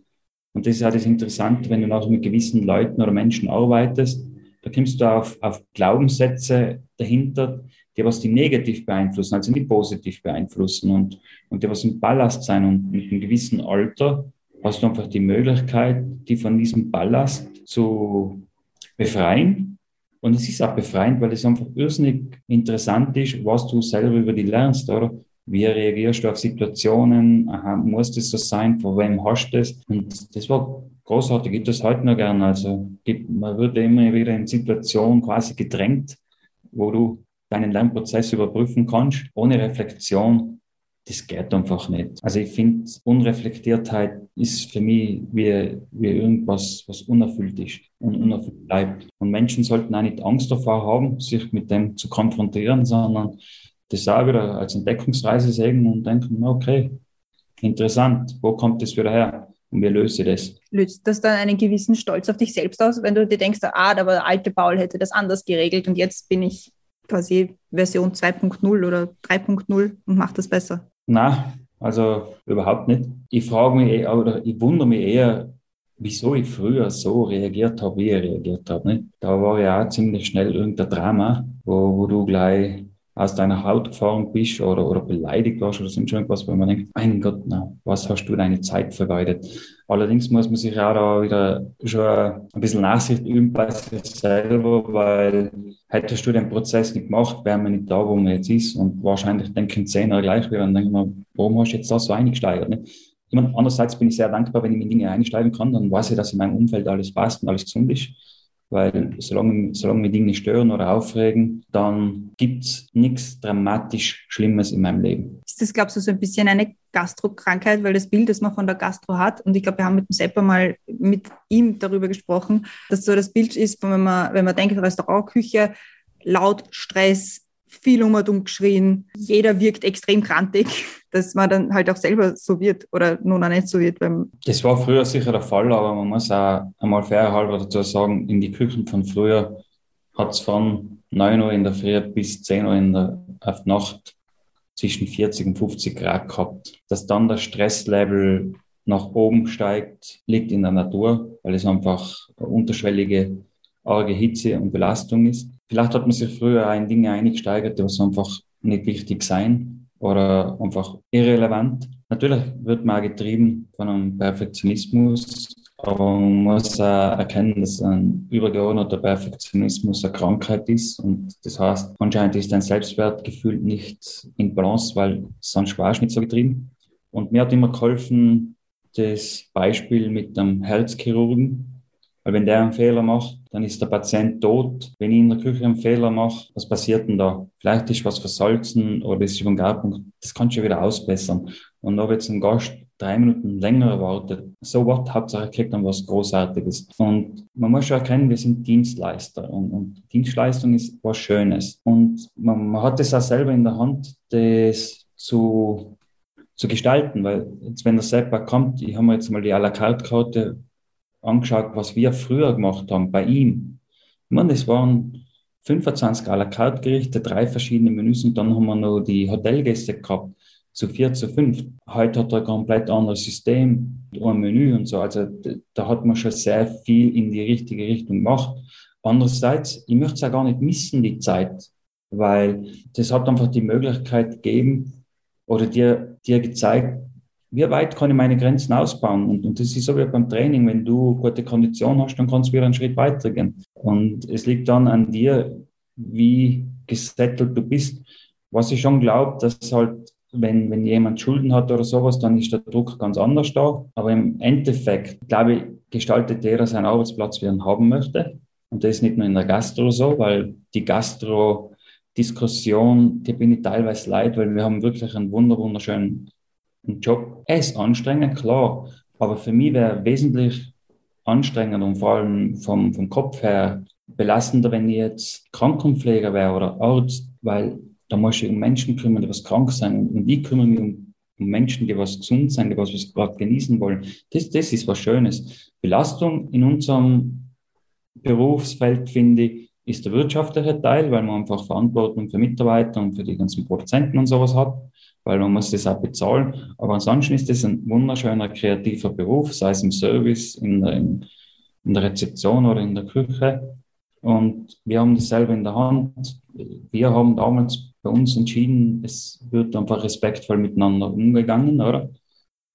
und das ist ja das Interessante, wenn du nachher mit gewissen Leuten oder Menschen arbeitest, da kommst du auf, auf Glaubenssätze dahinter, die was die negativ beeinflussen, also nicht positiv beeinflussen und, und die was im Ballast sein. Und mit einem gewissen Alter hast du einfach die Möglichkeit, die von diesem Ballast zu befreien. Und es ist auch befreiend, weil es einfach irrsinnig interessant ist, was du selber über die lernst, oder? Wie reagierst du auf Situationen? Aha, muss das so sein? Vor wem hast du das? Und das war großartig. Ich das heute noch gern. Also, man wird immer wieder in Situationen quasi gedrängt, wo du deinen Lernprozess überprüfen kannst, ohne Reflexion, das geht einfach nicht. Also ich finde, Unreflektiertheit ist für mich wie, wie irgendwas, was unerfüllt ist und unerfüllt bleibt. Und Menschen sollten auch nicht Angst davor haben, sich mit dem zu konfrontieren, sondern das auch wieder als Entdeckungsreise sehen und denken, okay, interessant, wo kommt das wieder her? Und wie löse ich das? Löst das dann einen gewissen Stolz auf dich selbst aus, wenn du dir denkst, ah, aber der alte Paul hätte das anders geregelt und jetzt bin ich quasi Version 2.0 oder 3.0 und macht das besser? Na, also überhaupt nicht. Ich frage mich eher, oder ich wundere mich eher, wieso ich früher so reagiert habe, wie ich reagiert habe. Nicht? Da war ja auch ziemlich schnell irgendein Drama, wo, wo du gleich aus deiner Haut gefahren bist oder, oder beleidigt warst oder sonst irgendwas, wo man denkt, mein Gott, na, was hast du deine Zeit vergeudet? Allerdings muss man sich auch da wieder schon ein bisschen Nachsicht üben bei sich selber, weil hättest du den Prozess nicht gemacht, wären wir nicht da, wo man jetzt ist und wahrscheinlich denken zehn Jahre gleich wieder und denken wir, warum hast du jetzt da so eingesteigert? Nicht? Ich meine, andererseits bin ich sehr dankbar, wenn ich in Dinge einsteigen kann, dann weiß ich, dass in meinem Umfeld alles passt und alles gesund ist weil solange, solange mich Dinge stören oder aufregen, dann gibt es nichts dramatisch Schlimmes in meinem Leben. Ist das, glaubst du, so ein bisschen eine Gastrokrankheit, weil das Bild, das man von der Gastro hat, und ich glaube, wir haben mit dem Sepper mal mit ihm darüber gesprochen, dass so das Bild ist, wenn man, wenn man denkt, Restaurantküche, laut, Stress, viel um und um geschrien. Jeder wirkt extrem krantig, *laughs* dass man dann halt auch selber so wird oder nun auch nicht so wird. Das war früher sicher der Fall, aber man muss auch einmal fair halber dazu sagen, in die Küchen von früher hat es von 9 Uhr in der Früh bis 10 Uhr in der auf Nacht zwischen 40 und 50 Grad gehabt. Dass dann das Stresslevel nach oben steigt, liegt in der Natur, weil es einfach unterschwellige, arge Hitze und Belastung ist. Vielleicht hat man sich früher in Dinge eingesteigert, die einfach nicht wichtig sein oder einfach irrelevant. Natürlich wird man auch getrieben von einem Perfektionismus, aber man muss auch erkennen, dass ein übergeordneter Perfektionismus eine Krankheit ist. Und das heißt, anscheinend ist dein Selbstwertgefühl nicht in Balance, weil sonst warst du nicht so getrieben. Und mir hat immer geholfen, das Beispiel mit dem Herzchirurgen, weil wenn der einen Fehler macht, dann ist der Patient tot. Wenn ich in der Küche einen Fehler mache, was passiert denn da? Vielleicht ist was versalzen oder ist über den Garpunkt. Das kannst du wieder ausbessern. Und ob jetzt ein Gast drei Minuten länger erwartet, so was, Hauptsache kriegt dann was Großartiges. Und man muss schon erkennen, wir sind Dienstleister und, und Dienstleistung ist was Schönes. Und man, man hat es auch selber in der Hand, das zu zu gestalten, weil jetzt, wenn der Seppa kommt, ich habe mir jetzt mal die à la carte Karte angeschaut, was wir früher gemacht haben bei ihm. Ich meine, das waren 25 à la carte Gerichte, drei verschiedene Menüs und dann haben wir noch die Hotelgäste gehabt, zu vier, zu fünf. Heute hat er ein komplett anderes System, ein Menü und so. Also da hat man schon sehr viel in die richtige Richtung gemacht. Andererseits, ich möchte es ja gar nicht missen, die Zeit, weil das hat einfach die Möglichkeit gegeben oder dir, dir gezeigt, wie weit kann ich meine Grenzen ausbauen? Und, und das ist so wie beim Training, wenn du gute Kondition hast, dann kannst du wieder einen Schritt weitergehen. Und es liegt dann an dir, wie gesettelt du bist. Was ich schon glaube, dass halt, wenn, wenn jemand Schulden hat oder sowas, dann ist der Druck ganz anders da. Aber im Endeffekt, glaube ich, gestaltet jeder seinen Arbeitsplatz, wie er ihn haben möchte. Und das ist nicht nur in der Gastro so, weil die Gastro-Diskussion, die bin ich teilweise leid, weil wir haben wirklich einen wunderschönen ein Job. Er ist anstrengend, klar, aber für mich wäre wesentlich anstrengender und vor allem vom, vom Kopf her belastender, wenn ich jetzt Krankenpfleger wäre oder Arzt, weil da muss ich um Menschen kümmern, die was krank sind und ich kümmere mich um, um Menschen, die was gesund sind, die was, was gerade genießen wollen. Das, das ist was Schönes. Belastung in unserem Berufsfeld, finde ich, ist der wirtschaftliche Teil, weil man einfach Verantwortung für Mitarbeiter und für die ganzen Produzenten und sowas hat weil man muss das auch bezahlen. Aber ansonsten ist das ein wunderschöner kreativer Beruf, sei es im Service, in der, in, in der Rezeption oder in der Küche. Und wir haben das selber in der Hand. Wir haben damals bei uns entschieden, es wird einfach respektvoll miteinander umgegangen, oder?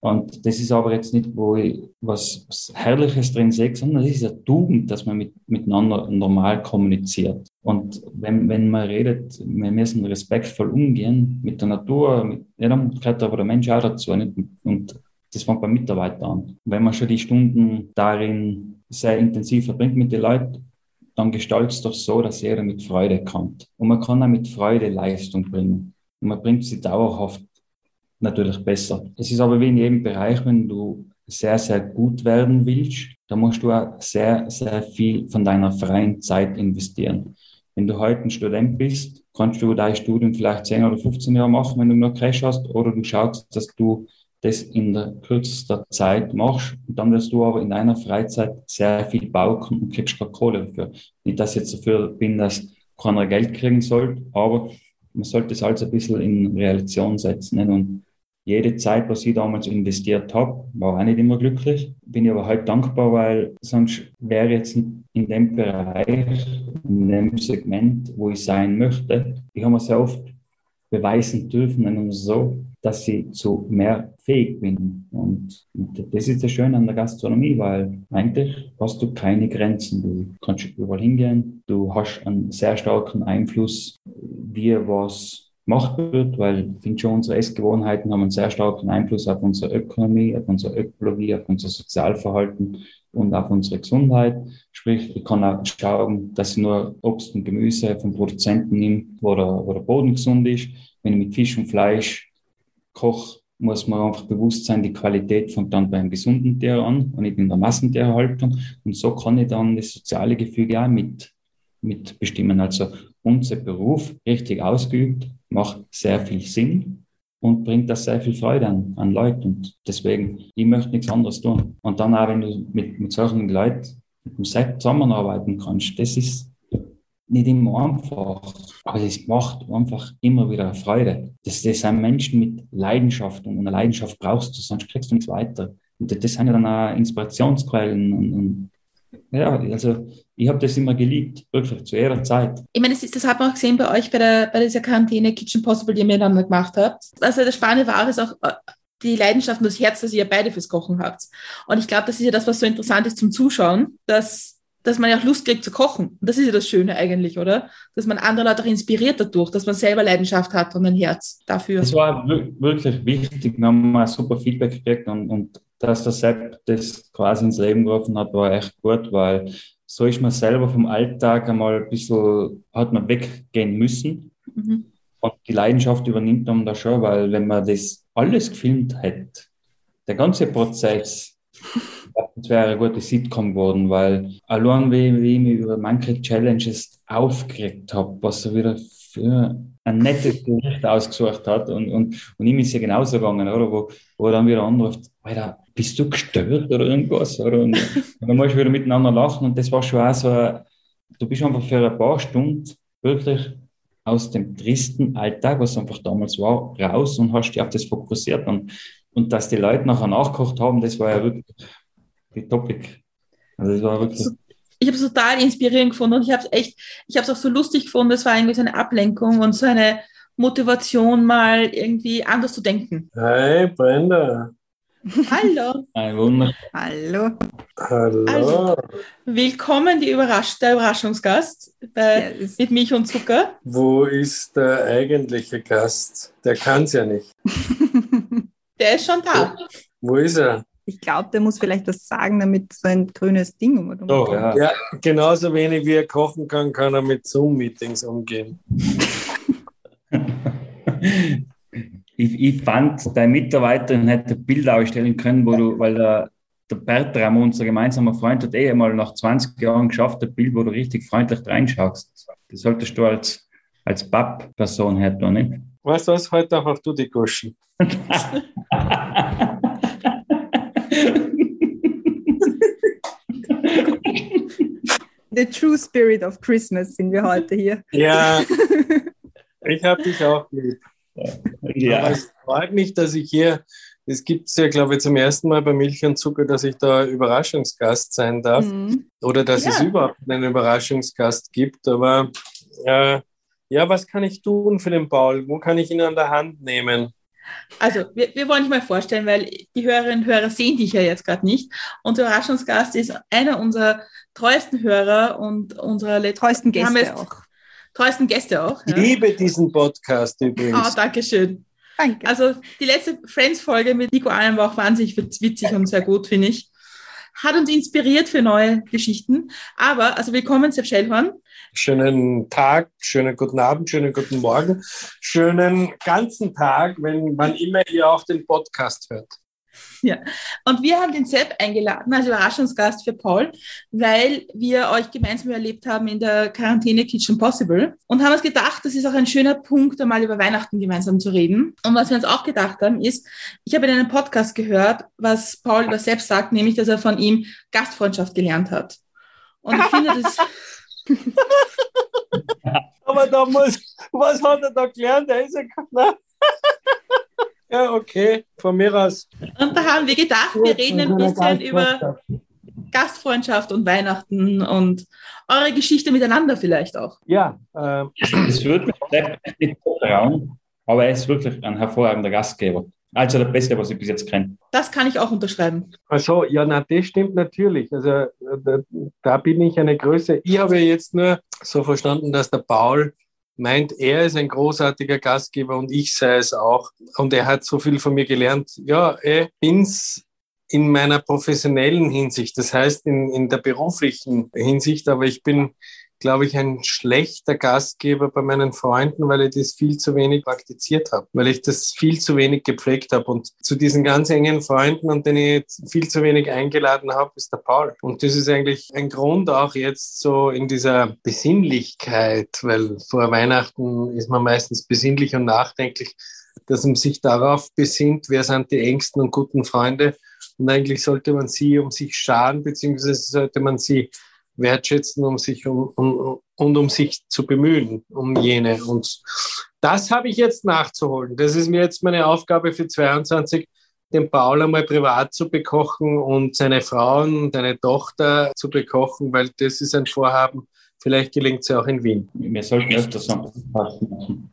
Und das ist aber jetzt nicht, wo ich was, was Herrliches drin sehe, sondern das ist ja Tugend, dass man mit, miteinander normal kommuniziert. Und wenn, wenn man redet, wir müssen respektvoll umgehen mit der Natur, mit, ja, dann gehört aber der Mensch auch dazu. Nicht? Und das fängt beim Mitarbeiter an. Wenn man schon die Stunden darin sehr intensiv verbringt mit den Leuten, dann gestaltet es doch so, dass jeder mit Freude kommt. Und man kann auch mit Freude Leistung bringen. Und man bringt sie dauerhaft natürlich besser. Es ist aber wie in jedem Bereich, wenn du sehr, sehr gut werden willst, da musst du auch sehr, sehr viel von deiner freien Zeit investieren. Wenn du heute ein Student bist, kannst du dein Studium vielleicht 10 oder 15 Jahre machen, wenn du nur Cash hast, oder du schaust, dass du das in der kürzester Zeit machst. Und dann wirst du aber in deiner Freizeit sehr viel bauken und kriegst keine Kohle dafür. Nicht, dass ich jetzt dafür bin, dass keiner Geld kriegen soll, aber man sollte es alles ein bisschen in Relation setzen. Und jede Zeit, was ich damals investiert habe, war auch nicht immer glücklich. Bin ich aber halt dankbar, weil sonst wäre jetzt in dem Bereich, in dem Segment, wo ich sein möchte, ich habe mir sehr oft beweisen dürfen, und so, dass ich zu mehr fähig bin. Und das ist das Schöne an der Gastronomie, weil eigentlich hast du keine Grenzen. Du kannst überall hingehen. Du hast einen sehr starken Einfluss, wie was gemacht wird, weil ich finde schon, unsere Essgewohnheiten haben einen sehr starken Einfluss auf unsere Ökonomie, auf unsere Ökologie, auf unser Sozialverhalten und auf unsere Gesundheit. Sprich, ich kann auch schauen, dass ich nur Obst und Gemüse vom Produzenten nehme, wo der, wo der Boden gesund ist. Wenn ich mit Fisch und Fleisch koche, muss man einfach bewusst sein, die Qualität fängt dann beim gesunden Tier an und nicht in der Massentierhaltung. Und so kann ich dann das soziale Gefüge auch mit, mitbestimmen. Also unser Beruf richtig ausgeübt, macht sehr viel Sinn und bringt das sehr viel Freude an, an Leute. Und deswegen, ich möchte nichts anderes tun. Und dann auch, wenn du mit, mit solchen Leuten mit dem Sepp zusammenarbeiten kannst, das ist nicht immer einfach, aber es macht einfach immer wieder Freude. Das, das sind Menschen mit Leidenschaft und eine Leidenschaft brauchst du, sonst kriegst du nichts weiter. Und das sind ja dann auch Inspirationsquellen und, und ja, also ich habe das immer geliebt, wirklich zu jeder Zeit. Ich meine, das, ist, das hat man auch gesehen bei euch bei, der, bei dieser Quarantäne Kitchen Possible, die ihr miteinander gemacht habt. Also das Spannende war, ist auch äh, die Leidenschaft und das Herz, das ihr beide fürs Kochen habt. Und ich glaube, das ist ja das, was so interessant ist zum Zuschauen, dass dass man ja auch Lust kriegt zu kochen. Und das ist ja das Schöne eigentlich, oder? Dass man andere Leute auch inspiriert dadurch, dass man selber Leidenschaft hat und ein Herz dafür. Das war wirklich wichtig. Wir haben mal super Feedback gekriegt und, und dass der Sepp das quasi ins Leben gerufen hat, war echt gut, weil so ist man selber vom Alltag einmal ein bisschen, hat man weggehen müssen. Mhm. Und die Leidenschaft übernimmt man da schon, weil wenn man das alles gefilmt hätte, der ganze Prozess, *laughs* das wäre eine gute Sitcom geworden, weil allein wie, wie ich mich über manche Challenges aufgeregt habe, was er wieder für ein nettes Gericht ausgesucht hat und, und, und ihm ist ja genauso gegangen, oder? Wo, wo er dann wieder anruft, Alter, bist du gestört oder irgendwas? Oder? Und, *laughs* dann musst du wieder miteinander lachen und das war schon auch so, du bist einfach für ein paar Stunden wirklich aus dem tristen Alltag, was einfach damals war, raus und hast dich auf das fokussiert und, und dass die Leute nachher nachgekocht haben, das war ja wirklich die Topic. Also das war wirklich. Ich habe es total inspirierend gefunden und ich habe es echt, ich habe es auch so lustig gefunden. Es war irgendwie so eine Ablenkung und so eine Motivation, mal irgendwie anders zu denken. Hi, Brenda. Hallo. Ein Wunder. Hallo. Hallo. Also, willkommen, die Überrasch der Überraschungsgast bei, Yes. mit Milch und Zucker. Wo ist der eigentliche Gast? Der kann es ja nicht. *laughs* Der ist schon da. Wo ist er? Ich glaube, der muss vielleicht was sagen, damit so ein grünes Ding um So, ja. Ja, genauso wenig wie er kochen kann, kann er mit Zoom-Meetings umgehen. *laughs* Ich, ich fand, deine Mitarbeiterin hätte Bilder ausstellen können, wo du, weil der, der Bertram, unser gemeinsamer Freund, hat eh mal nach 20 Jahren geschafft, ein Bild, wo du richtig freundlich reinschaust. Das solltest du als, als Papp-Person her tun, nicht? Weißt du was? Heute einfach du die Guschen. *laughs* The true spirit of Christmas sind wir heute hier. Ja, *laughs* ich habe dich auch lieb. Aber es freut mich, dass ich hier, es gibt es ja, glaube ich, zum ersten Mal bei Milch und Zucker, dass ich da Überraschungsgast sein darf. Mhm. Oder dass Ja. es überhaupt einen Überraschungsgast gibt. Aber äh, ja, was kann ich tun für den Paul? Wo kann ich ihn an der Hand nehmen? Also, wir, wir wollen dich mal vorstellen, weil die Hörerinnen und Hörer sehen dich ja jetzt gerade nicht. Unser Überraschungsgast ist einer unserer treuesten Hörer und unserer letzten Treuesten Wir haben Gäste jetzt- auch. Treuesten Gäste auch. Ich Ja. liebe diesen Podcast Ah, übrigens. danke schön. Danke. Also die letzte Friends-Folge mit Nico Allen war auch wahnsinnig witzig und sehr gut, finde ich. Hat uns inspiriert für neue Geschichten. Aber, also willkommen, Sepp Schellhorn. Schönen Tag, schönen guten Abend, schönen guten Morgen, schönen ganzen Tag, wenn wann immer ihr auch den Podcast hört. *laughs* Und wir haben den Sepp eingeladen als Überraschungsgast für Paul, weil wir euch gemeinsam erlebt haben in der Quarantäne Kitchen Possible und haben uns gedacht, das ist auch ein schöner Punkt, einmal über Weihnachten gemeinsam zu reden. Und was wir uns auch gedacht haben, ist, ich habe in einem Podcast gehört, was Paul über Sepp sagt, nämlich, dass er von ihm Gastfreundschaft gelernt hat. Und ich finde das, *laughs* Aber da muss, was hat er da gelernt? Der ist ja keiner. Ja, okay, von mir aus. und da haben wir gedacht, wir reden ein bisschen über Gastfreundschaft und Weihnachten und eure Geschichte miteinander vielleicht auch. Ja, äh, Das würde mich Sepp nicht trauen, aber er ist wirklich ein hervorragender Gastgeber. Also der Beste, was ich bis jetzt kenne. Das kann ich auch unterschreiben. also ja, na, das stimmt natürlich. Also äh, da, da bin ich eine Größe. Ich habe jetzt nur so verstanden, dass der Paul meint, er ist ein großartiger Gastgeber und ich sei es auch. Und er hat so viel von mir gelernt. Ja, ich bin's in meiner professionellen Hinsicht, das heißt in, in der beruflichen Hinsicht, aber ich bin glaube ich, ein schlechter Gastgeber bei meinen Freunden, weil ich das viel zu wenig praktiziert habe, weil ich das viel zu wenig gepflegt habe. Und zu diesen ganz engen Freunden, und den ich viel zu wenig eingeladen habe, ist der Paul. Und das ist eigentlich ein Grund auch jetzt so in dieser Besinnlichkeit, weil vor Weihnachten ist man meistens besinnlich und nachdenklich, dass man sich darauf besinnt, wer sind die engsten und guten Freunde. Und eigentlich sollte man sie um sich scharen, beziehungsweise sollte man sie wertschätzen, um sich um, um, und um sich zu bemühen, um jene. Und das habe ich jetzt nachzuholen. Das ist mir jetzt meine Aufgabe für 22, den Paul einmal privat zu bekochen und seine Frau und seine Tochter zu bekochen, weil das ist ein Vorhaben. Vielleicht gelingt es ja auch in Wien. Wir sollten öfters machen.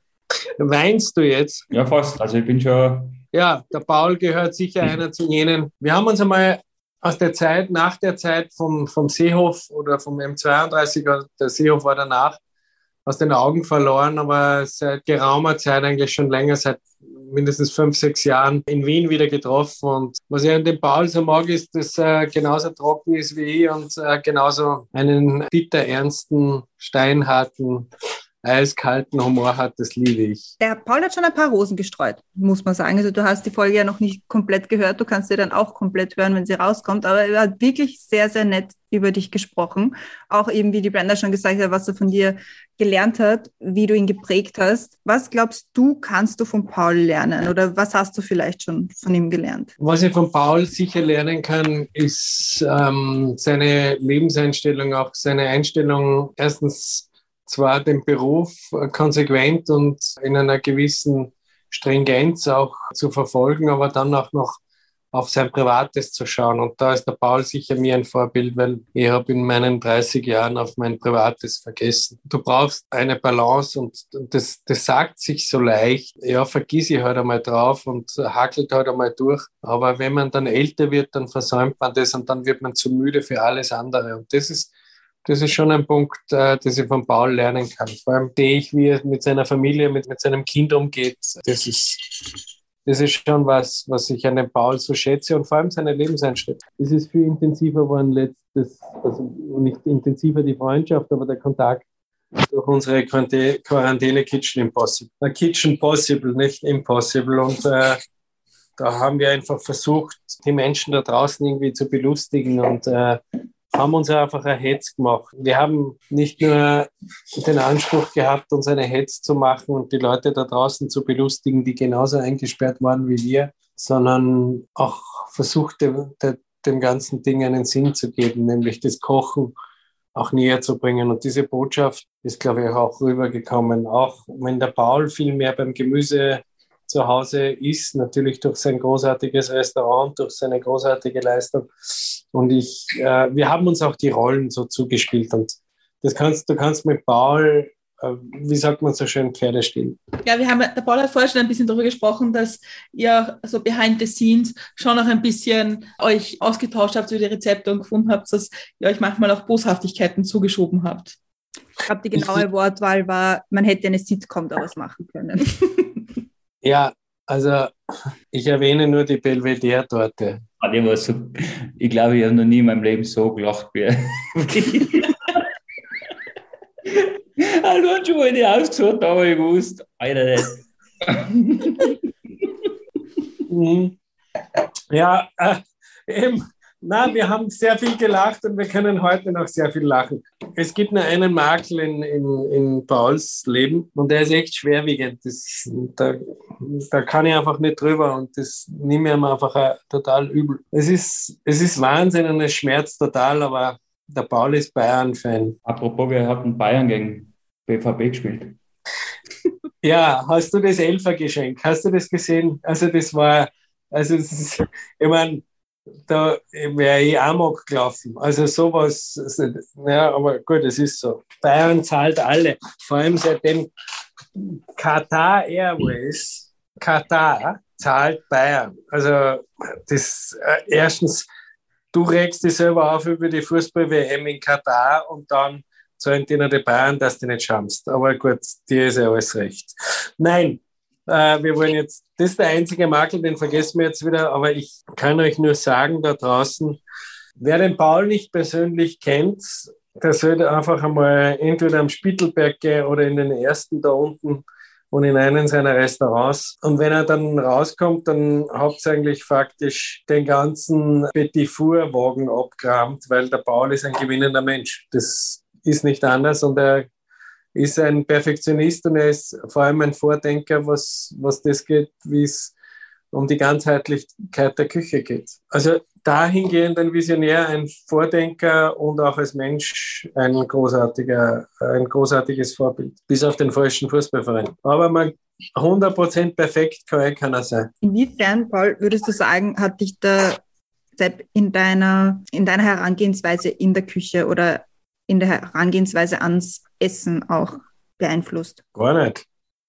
Weinst du jetzt? Ja, fast. Also ich bin schon. Ja, der Paul gehört sicher einer zu jenen. Wir haben uns einmal aus der Zeit, nach der Zeit vom, vom Seehof oder vom M32, der Seehof war danach, aus den Augen verloren, aber seit geraumer Zeit, eigentlich schon länger, seit mindestens fünf, sechs Jahren in Wien wieder getroffen. Und was ich an dem Paul so mag, ist, dass er genauso trocken ist wie ich und genauso einen bitter ernsten, steinharten eiskalten Humor hat, das liebe ich. Der Paul hat schon ein paar Rosen gestreut, muss man sagen. Also du hast die Folge ja noch nicht komplett gehört, du kannst sie dann auch komplett hören, wenn sie rauskommt, aber er hat wirklich sehr, sehr nett über dich gesprochen. Auch eben, wie die Brenda schon gesagt hat, was er von dir gelernt hat, wie du ihn geprägt hast. Was glaubst du, kannst du von Paul lernen oder was hast du vielleicht schon von ihm gelernt? Was ich von Paul sicher lernen kann, ist ähm, seine Lebenseinstellung, auch seine Einstellung erstens zwar den Beruf konsequent und in einer gewissen Stringenz auch zu verfolgen, aber dann auch noch auf sein Privates zu schauen. Und da ist der Paul sicher mir ein Vorbild, weil ich habe in meinen 30 Jahren auf mein Privates vergessen. Du brauchst eine Balance und das, das sagt sich so leicht. Ja, vergiss ich halt einmal drauf und hakelt halt einmal durch. Aber wenn man dann älter wird, dann versäumt man das und dann wird man zu müde für alles andere. Und das ist das ist schon ein Punkt, äh, das ich von Paul lernen kann. Vor allem sehe ich, wie er mit seiner Familie, mit, mit seinem Kind umgeht. Das ist, das ist schon was, was ich an dem Paul so schätze und vor allem seine Lebenseinstellung. Es ist viel intensiver geworden letztes, also nicht intensiver die Freundschaft, aber der Kontakt durch unsere Quarantäne Kitchen Impossible. Uh, Kitchen Possible, nicht Impossible. Und äh, da haben wir einfach versucht, die Menschen da draußen irgendwie zu belustigen und äh, haben uns einfach ein Hetz gemacht. Wir haben nicht nur den Anspruch gehabt, uns eine Hetz zu machen und die Leute da draußen zu belustigen, die genauso eingesperrt waren wie wir, sondern auch versucht, dem, dem ganzen Ding einen Sinn zu geben, nämlich das Kochen auch näher zu bringen. Und diese Botschaft ist, glaube ich, auch rübergekommen. Auch wenn der Paul viel mehr beim Gemüse zu Hause ist, natürlich durch sein großartiges Restaurant, durch seine großartige Leistung. Und ich, äh, wir haben uns auch die Rollen so zugespielt und das kannst, du kannst mit Paul, äh, wie sagt man so schön, Pferde stehen. Ja, wir haben, der Paul hat vorher schon ein bisschen darüber gesprochen, dass ihr so behind the scenes schon noch ein bisschen euch ausgetauscht habt über die Rezepte und gefunden habt, dass ihr euch manchmal auch Boshaftigkeiten zugeschoben habt. Ich glaube, die genaue Wortwahl war, man hätte eine Sitcom daraus machen können. *laughs* Ja, also ich erwähne nur die Belvedere-Torte. Ah, so, ich glaube, ich habe noch nie in meinem Leben so gelacht wie. *laughs* Hallo, schon mal nicht ausgesucht, aber ich wusste, Alter, das. Mhm. ja, äh, eben, na, wir haben sehr viel gelacht und wir können heute noch sehr viel lachen. Es gibt nur einen Makel in, in, in Pauls Leben und der ist echt schwerwiegend. Das, da, da kann ich einfach nicht drüber und das nehme ich mir einfach total übel. Es ist, es ist Wahnsinn und es schmerzt total, aber der Paul ist Bayern-Fan. Apropos, wir hatten Bayern gegen BVB gespielt. *laughs* Ja, hast du das Elfer-Geschenk? Hast du das gesehen? Also das war, also ist, *laughs* ich meine, da wäre ich Amok gelaufen. Also sowas, ja, aber gut, es ist so. Bayern zahlt alle, vor allem seitdem Qatar Airways, Katar zahlt Bayern. Also das äh, erstens, du regst dich selber auf über die Fußball-WM in Katar und dann zahlen dir noch die Bayern, dass du nicht schammst. Aber gut, dir ist ja alles recht. Nein, äh, wir wollen jetzt, das ist der einzige Makel, den vergessen wir jetzt wieder, aber ich kann euch nur sagen da draußen, wer den Paul nicht persönlich kennt, der sollte einfach einmal entweder am Spittelberg gehen oder in den ersten da unten und in einen seiner Restaurants. Und wenn er dann rauskommt, dann eigentlich faktisch den ganzen Petit Four-Wagen abgerammt, weil der Paul ist ein gewinnender Mensch. Das ist nicht anders und er ist ein Perfektionist und er ist vor allem ein Vordenker, was, was das geht, wie es um die Ganzheitlichkeit der Küche geht. Also dahingehend ein Visionär, ein Vordenker und auch als Mensch ein, großartiger, ein großartiges Vorbild. Bis auf den falschen Fußballverein. Aber man 100% perfekt kann er sein. Inwiefern, Paul, würdest du sagen, hat dich der Sepp in deiner, in deiner Herangehensweise in der Küche oder in der Herangehensweise ans Essen auch beeinflusst? Gar nicht.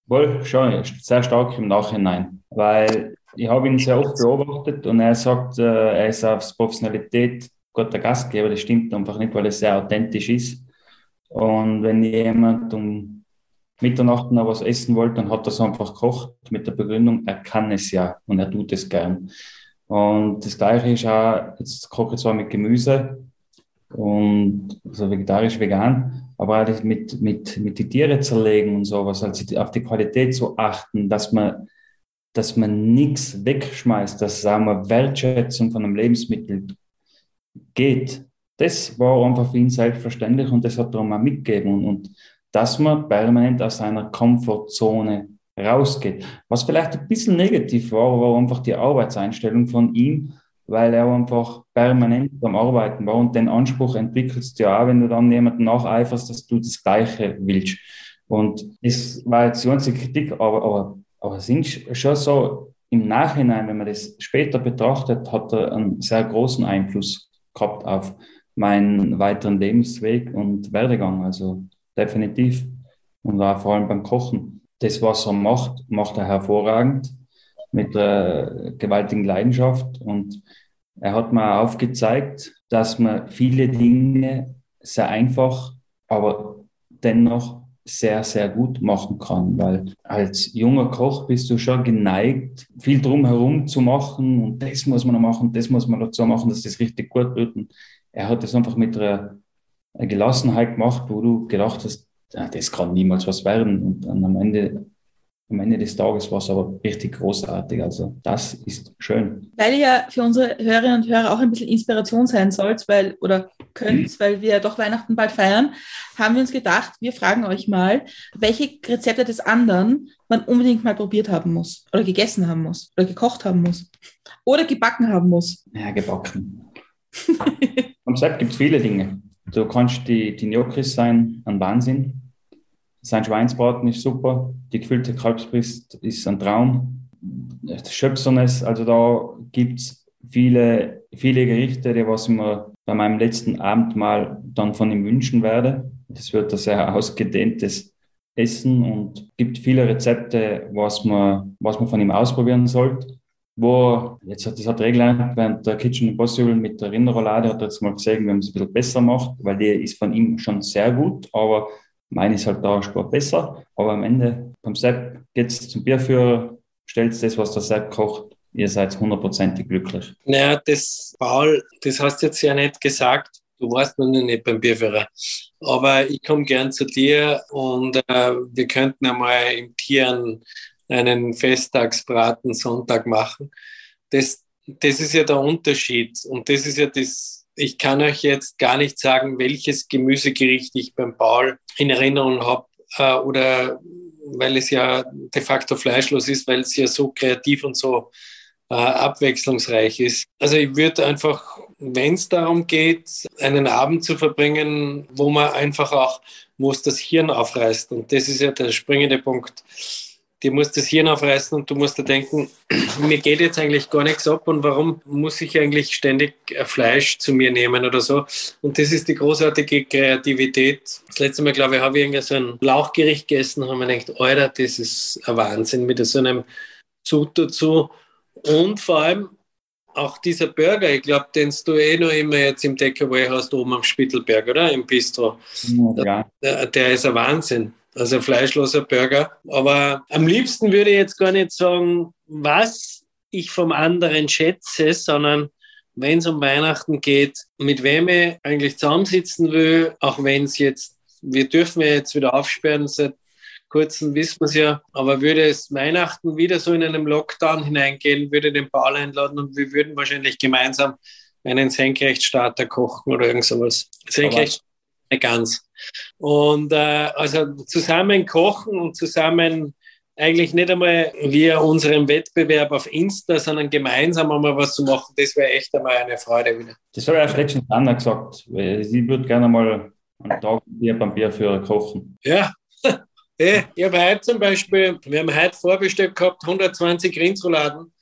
Wohl schon, sehr stark im Nachhinein, weil ich habe ihn sehr oft beobachtet und er sagt, äh, er ist auf Professionalität guter Gastgeber. Das stimmt einfach nicht, weil er sehr authentisch ist. Und wenn jemand um Mitternacht noch was essen wollte, dann hat er es einfach gekocht mit der Begründung, er kann es ja und er tut es gern. Und das Gleiche ist auch, jetzt koche ich zwar mit Gemüse und also vegetarisch, vegan, aber auch mit, mit, mit die Tiere zerlegen und sowas, also auf die Qualität zu achten, dass man dass man nichts wegschmeißt, dass sagen wir, Wertschätzung von einem Lebensmittel geht. Das war einfach für ihn selbstverständlich und das hat er auch mal mitgegeben. Und, und dass man permanent aus seiner Komfortzone rausgeht. Was vielleicht ein bisschen negativ war, war einfach die Arbeitseinstellung von ihm, weil er einfach permanent am Arbeiten war und den Anspruch entwickelst ja auch, wenn du dann jemanden nacheiferst, dass du das Gleiche willst. Und das war jetzt die einzige Kritik, aber, aber aber es ist schon so, im Nachhinein, wenn man das später betrachtet, hat er einen sehr großen Einfluss gehabt auf meinen weiteren Lebensweg und Werdegang. Also definitiv. Und auch vor allem beim Kochen. Das, was er macht, macht er hervorragend mit einer gewaltigen Leidenschaft. Und er hat mir aufgezeigt, dass man viele Dinge sehr einfach, aber dennoch sehr, sehr gut machen kann, weil als junger Koch bist du schon geneigt, viel drumherum zu machen und das muss man noch machen, das muss man dazu machen, dass das richtig gut wird. Und er hat das einfach mit einer Gelassenheit gemacht, wo du gedacht hast, ja, das kann niemals was werden. Und dann am Ende am Ende des Tages war es aber richtig großartig. Also das ist schön. Weil ihr ja für unsere Hörerinnen und Hörer auch ein bisschen Inspiration sein sollt, weil oder könnt, weil wir ja doch Weihnachten bald feiern, haben wir uns gedacht, wir fragen euch mal, welche Rezepte des anderen man unbedingt mal probiert haben muss oder gegessen haben muss oder gekocht haben muss oder gebacken haben muss. Ja, gebacken. *laughs* Am Sepp gibt es viele Dinge. Du kannst die, die Gnocchis sein, ein Wahnsinn. Sein Schweinsbraten ist super. Die gefüllte Kalbsbrust ist ein Traum. Schöpsernes, also da gibt es viele, viele Gerichte, die was ich mir bei meinem letzten Abendmahl dann von ihm wünschen werde. Das wird ein sehr ausgedehntes Essen und gibt viele Rezepte, was man, was man von ihm ausprobieren sollte. Wo, jetzt hat, das hat er gelernt, während der Kitchen Impossible mit der Rinderroulade hat er jetzt mal gesehen, wie man es ein bisschen besser macht, weil die ist von ihm schon sehr gut, aber meine ist halt da Sport besser, aber am Ende vom Sepp geht es zum Bierführer, stellt das, was der Sepp kocht. Ihr seid hundertprozentig glücklich. Naja, das, Paul, das hast du jetzt ja nicht gesagt. Du warst noch nicht beim Bierführer. Aber ich komme gern zu dir und äh, wir könnten einmal im Tieren einen Festtagsbraten Sonntag machen. Das, das ist ja der Unterschied. Und das ist ja das, ich kann euch jetzt gar nicht sagen, welches Gemüsegericht ich beim Paul in Erinnerung habe äh, oder weil es ja de facto fleischlos ist, weil es ja so kreativ und so äh, abwechslungsreich ist. Also ich würde einfach, wenn es darum geht, einen Abend zu verbringen, wo man einfach auch, wo es das Hirn aufreißt. Und das ist ja der springende Punkt die muss das Hirn aufreißen und du musst da denken, *clears throat* mir geht jetzt eigentlich gar nichts ab und warum muss ich eigentlich ständig Fleisch zu mir nehmen oder so. Und das ist die großartige Kreativität. Das letzte Mal, glaube ich, habe ich irgendwie so ein Lauchgericht gegessen und habe mir gedacht, Alter, das ist ein Wahnsinn mit so einem Zut dazu. Und vor allem auch dieser Burger, ich glaube, den du eh noch immer jetzt im Takeaway hast, oben am Spittelberg, oder? Im Bistro. Ja. Der, der ist ein Wahnsinn also ein fleischloser Burger. Aber am liebsten würde ich jetzt gar nicht sagen, was ich vom anderen schätze, sondern wenn es um Weihnachten geht, mit wem ich eigentlich zusammensitzen will, auch wenn es jetzt, wir dürfen ja jetzt wieder aufsperren, seit kurzem wissen wir es ja, aber würde es Weihnachten wieder so in einem Lockdown hineingehen, würde den Paul einladen und wir würden wahrscheinlich gemeinsam einen Senkrechtstarter kochen oder irgend sowas. Senkrecht Gans. Und äh, also zusammen kochen und zusammen eigentlich nicht einmal wir unserem Wettbewerb auf Insta, sondern gemeinsam einmal was zu machen, das wäre echt einmal eine Freude wieder. Das habe ich auch letztens Anna gesagt, weil sie würde gerne mal einen Tag Bier beim Bierführer kochen. Ja, *laughs* ich habe heute zum Beispiel, wir haben heute vorbestellt gehabt, 120 Rindsrouladen.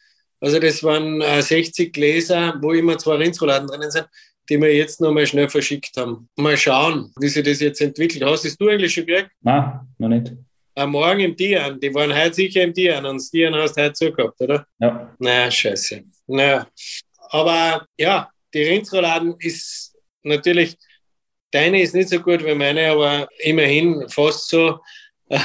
Also das waren 60 Gläser, wo immer zwei Rindsrouladen drinnen sind, die wir jetzt nochmal schnell verschickt haben. Mal schauen, wie sich das jetzt entwickelt. Hast du eigentlich schon gekriegt? Nein, noch nicht. Am Morgen im Dian, die waren heute sicher im Dian und das Dian hast du heute zugehabt, oder? Ja. Naja, scheiße. Naja. Aber ja, die Rindsrouladen ist natürlich, deine ist nicht so gut wie meine, aber immerhin fast so. *laughs*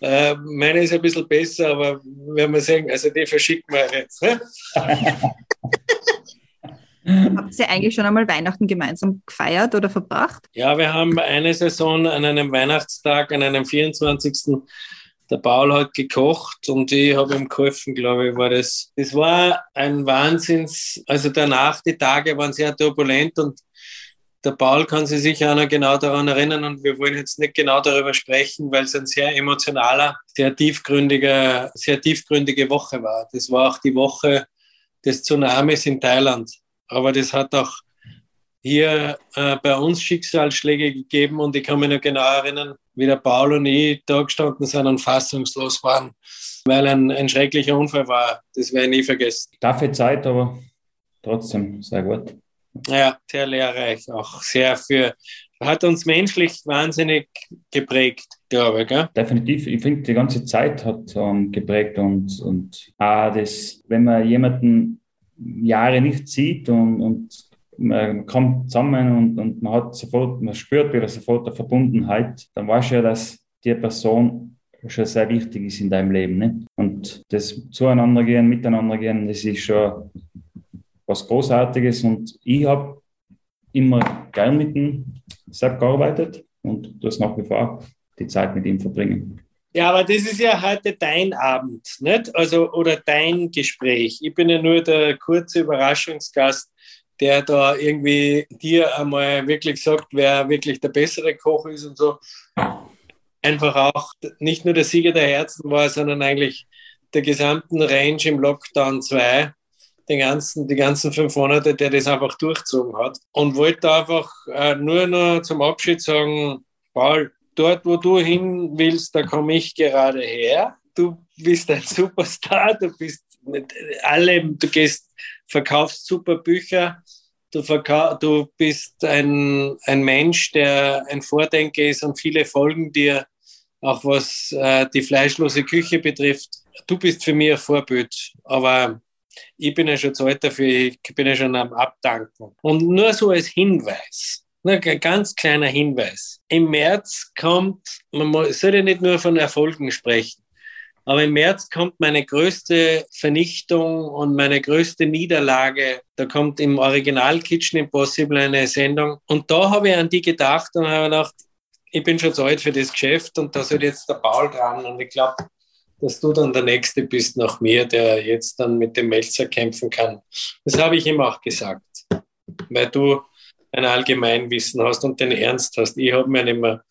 Äh, meine ist ein bisschen besser, aber werden wir sehen, also die verschicken wir jetzt. *laughs* *laughs* Habt ihr eigentlich schon einmal Weihnachten gemeinsam gefeiert oder verbracht? Ja, wir haben eine Saison an einem Weihnachtstag, an einem 24. Der Paul hat gekocht und ich habe ihm geholfen, glaube ich, war das. Das war ein Wahnsinns, also danach, die Tage waren sehr turbulent und der Paul kann sich sicher auch noch genau daran erinnern und wir wollen jetzt nicht genau darüber sprechen, weil es ein sehr emotionaler, sehr tiefgründiger, sehr tiefgründige Woche war. Das war auch die Woche des Tsunamis in Thailand. Aber das hat auch hier äh, bei uns Schicksalsschläge gegeben und ich kann mich noch genau erinnern, wie der Paul und ich da gestanden sind und fassungslos waren, weil ein, ein schrecklicher Unfall war. Das werde ich nie vergessen. Dafür Zeit, aber trotzdem sehr gut. Ja, sehr lehrreich, auch sehr für, hat uns menschlich wahnsinnig geprägt, glaube ich. Gell? Definitiv, ich finde, die ganze Zeit hat um, geprägt und, und ah, das, wenn man jemanden Jahre nicht sieht und, und man kommt zusammen und, und man hat sofort, man spürt wieder sofort eine Verbundenheit, dann weißt du ja, dass die Person schon sehr wichtig ist in deinem Leben. Ne? Und das Zueinander gehen, Miteinander gehen, das ist schon was Großartiges. Und ich habe immer gern mit dem Sepp gearbeitet und das nach wie vor die Zeit mit ihm verbringen. Ja, aber das ist ja heute dein Abend, nicht? Also, oder dein Gespräch. Ich bin ja nur der kurze Überraschungsgast, der da irgendwie dir einmal wirklich sagt, wer wirklich der bessere Koch ist und so. Einfach auch nicht nur der Sieger der Herzen war, sondern eigentlich der gesamten Range im Lockdown 2, den ganzen, die ganzen fünf Monate, der das einfach durchzogen hat. Und wollte einfach äh, nur noch zum Abschied sagen, Paul, dort, wo du hin willst, da komme ich gerade her. Du bist ein Superstar, du bist mit allem, du gehst, verkaufst super Bücher, du, verkau du bist ein, ein Mensch, der ein Vordenker ist und viele folgen dir, auch was äh, die fleischlose Küche betrifft. Du bist für mich ein Vorbild, aber ich bin ja schon zu alt dafür, ich bin ja schon am Abdanken. Und nur so als Hinweis, nur ein ganz kleiner Hinweis. Im März kommt, man soll ja nicht nur von Erfolgen sprechen, aber im März kommt meine größte Vernichtung und meine größte Niederlage. Da kommt im Original Kitchen Impossible eine Sendung. Und da habe ich an die gedacht und habe gedacht, ich bin schon zu alt für das Geschäft und da soll jetzt der Paul dran. Und ich glaube, dass du dann der Nächste bist nach mir, der jetzt dann mit dem Melzer kämpfen kann. Das habe ich ihm auch gesagt, weil du ein Allgemeinwissen hast und den Ernst hast. Ich habe mir nicht mehr.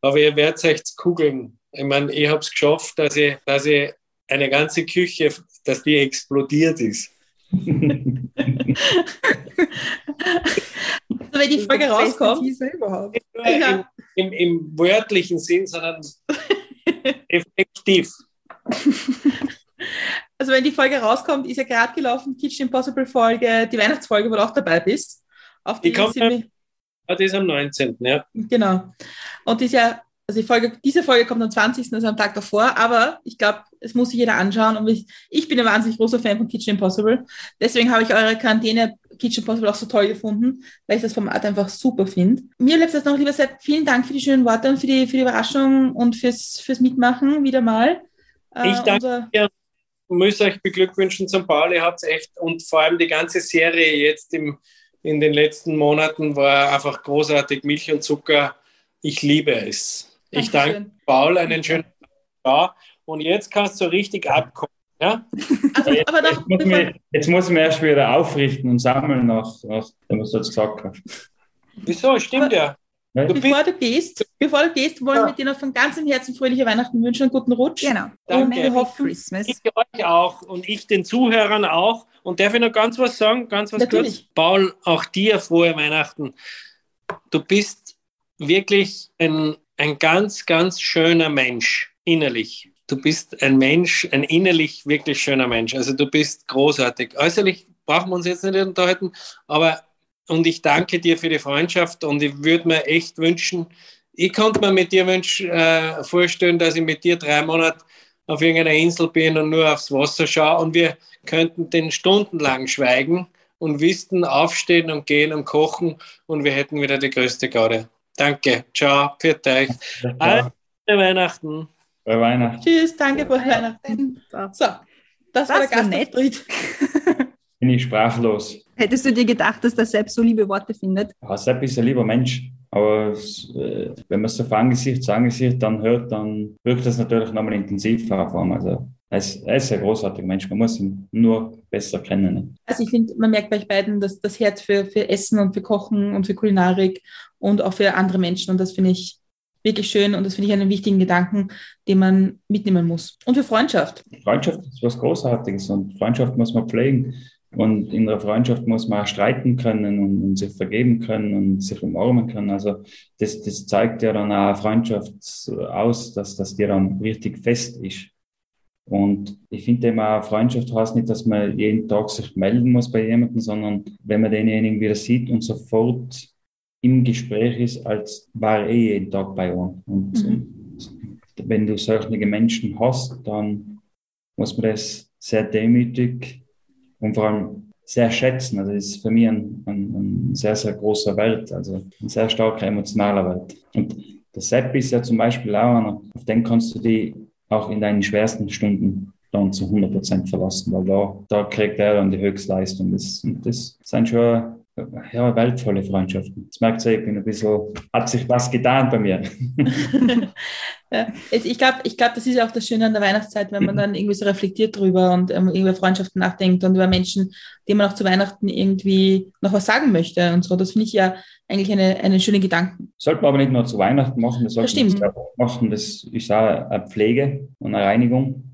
Aber ihr werdet euch kugeln. Ich meine, ich habe es geschafft, dass ich, dass ich eine ganze Küche, dass die explodiert ist. also *laughs* wenn die Folge rauskommt. Im, im, Im wörtlichen Sinn, sondern *laughs* effektiv. Also wenn die Folge rauskommt, ist ja gerade gelaufen, Kitchen Impossible Folge, die Weihnachtsfolge, wo du auch dabei bist. Auf die, die kommt am, ah, die ist am 19. Ja. Genau. Und die ist ja, also die Folge, diese Folge kommt am 20., also am Tag davor, aber ich glaube, es muss sich jeder anschauen und ich, ich bin ein wahnsinnig großer Fan von Kitchen Impossible. Deswegen habe ich eure Quarantäne Kitchen Impossible auch so toll gefunden, weil ich das Format einfach super finde. Mir letztes noch, lieber Sepp, vielen Dank für die schönen Worte und für die, für die Überraschung und fürs, fürs Mitmachen wieder mal. Äh, ich danke dir muss euch beglückwünschen zum Paul. Ihr habt echt und vor allem die ganze Serie jetzt im, in den letzten Monaten war einfach großartig. Milch und Zucker. Ich liebe es. Ich danke Paul einen schönen Tag. Und jetzt kannst du richtig abkommen. Ja? Also, aber doch, jetzt, muss mich, jetzt muss ich mich erst wieder aufrichten und sammeln, nach, nach dem, was du jetzt gesagt hast. Wieso? Stimmt ja. Du bevor, du gehst, bevor du gehst, wollen ja. wir dir noch von ganzem Herzen fröhliche Weihnachten wünschen, einen guten Rutsch. Genau. Danke. Und wir hoffen, Christmas. Ich euch auch und ich den Zuhörern auch. Und darf ich noch ganz was sagen? Ganz was Natürlich. kurz? Paul, auch dir frohe Weihnachten. Du bist wirklich ein, ein ganz, ganz schöner Mensch innerlich. Du bist ein Mensch, ein innerlich wirklich schöner Mensch. Also du bist großartig. Äußerlich brauchen wir uns jetzt nicht unterhalten, aber und ich danke dir für die Freundschaft und ich würde mir echt wünschen, ich konnte mir mit dir wünsch, äh, vorstellen, dass ich mit dir drei Monate auf irgendeiner Insel bin und nur aufs Wasser schaue und wir könnten den stundenlang schweigen und wüssten aufstehen und gehen und kochen und wir hätten wieder die größte Gaude. Danke, ciao, für euch. Alle Weihnachten. Bei Weihnachten. Tschüss, danke für Weihnachten. So, das, das war der nett. *laughs* Bin ich sprachlos. Hättest du dir gedacht, dass der Sepp so liebe Worte findet? Ja, Sepp ist ein lieber Mensch. Aber äh, wenn man es so von Angesicht zu Angesicht dann hört, dann wirkt das natürlich nochmal intensiver auf einmal. Also, er ist, er ist ein großartiger Mensch. Man muss ihn nur besser kennen. Also ich finde, man merkt bei euch beiden dass das Herz für, für Essen und für Kochen und für Kulinarik und auch für andere Menschen. Und das finde ich wirklich schön und das finde ich einen wichtigen Gedanken, den man mitnehmen muss. Und für Freundschaft. Freundschaft ist was Großartiges und Freundschaft muss man pflegen. Und in der Freundschaft muss man auch streiten können und, und, sich vergeben können und sich umarmen können. Also das, das zeigt ja dann auch Freundschaft aus, dass das dir dann richtig fest ist. Und ich finde immer, Freundschaft heißt nicht, dass man jeden Tag sich melden muss bei jemandem, sondern wenn man denjenigen wieder sieht und sofort im Gespräch ist, als war er eh jeden Tag bei uns. Und, mhm. wenn du solche Menschen hast, dann muss man das sehr demütig und vor allem sehr schätzen. Also es ist für mich ein, ein, ein, sehr, sehr großer Welt, also ein sehr starker emotionaler Welt. Und der Sepp ist ja zum Beispiel auch einer, auf den kannst du die auch in deinen schwersten Stunden dann zu 100 Prozent verlassen, weil da, da kriegt er dann die Höchstleistung. Das, und das sind schon ja, weltvolle Freundschaften. Das merkt ihr, ich bin ein bisschen, hat sich was getan bei mir. *laughs* ja, ich glaube, ich glaub, das ist auch das Schöne an der Weihnachtszeit, wenn man dann irgendwie so reflektiert drüber und ähm, über Freundschaften nachdenkt und über Menschen, denen man auch zu Weihnachten irgendwie noch was sagen möchte und so. Das finde ich ja eigentlich eine, eine schöne Gedanken. Sollte man aber nicht nur zu Weihnachten machen, das sollte das man machen. Das ist auch eine Pflege und eine Reinigung.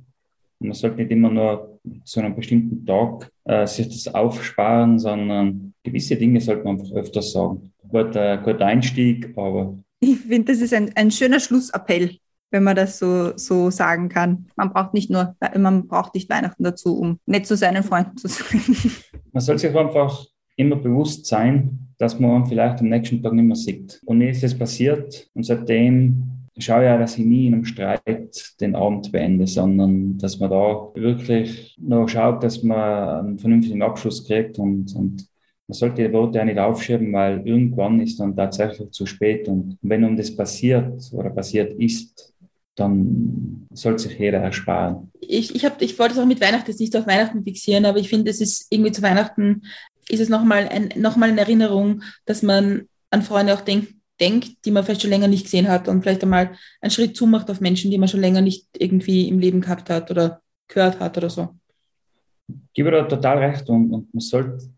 Und man sollte nicht immer nur zu einem bestimmten Tag äh, sich das aufsparen, sondern gewisse Dinge sollte man einfach öfters sagen. Guter, guter Einstieg, aber. Ich finde, das ist ein, ein schöner Schlussappell, wenn man das so, so sagen kann. Man braucht nicht nur, man braucht nicht Weihnachten dazu, um nett zu seinen Freunden zu sein. *laughs* Man soll sich einfach immer bewusst sein, dass man vielleicht am nächsten Tag nicht mehr sieht. Und mir ist das passiert und seitdem schaue ja, dass ich nie in einem Streit den Abend beende, sondern dass man da wirklich noch schaut, dass man einen vernünftigen Abschluss kriegt und, und man sollte die Worte ja nicht aufschieben, weil irgendwann ist dann tatsächlich zu spät. Und wenn um das passiert oder passiert ist, dann sollte sich jeder ersparen. Ich, ich, hab, ich wollte es auch mit Weihnachten jetzt nicht auf Weihnachten fixieren, aber ich finde, es ist irgendwie zu Weihnachten, ist es nochmal ein, noch eine Erinnerung, dass man an Freunde auch denkt, denkt, die man vielleicht schon länger nicht gesehen hat und vielleicht einmal einen Schritt zumacht auf Menschen, die man schon länger nicht irgendwie im Leben gehabt hat oder gehört hat oder so. Ich gebe da total recht und, und man sollte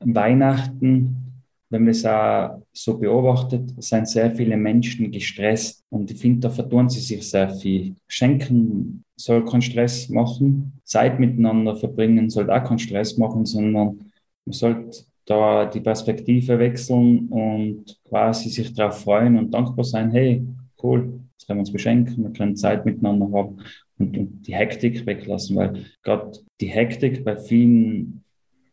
Weihnachten, wenn man es auch so beobachtet, sind sehr viele Menschen gestresst und ich finde, da vertun sie sich sehr viel. Schenken soll keinen Stress machen, Zeit miteinander verbringen soll auch keinen Stress machen, sondern man sollte da die Perspektive wechseln und quasi sich darauf freuen und dankbar sein, hey, cool, jetzt können wir uns beschenken, wir können Zeit miteinander haben und, und die Hektik weglassen, weil gerade die Hektik bei vielen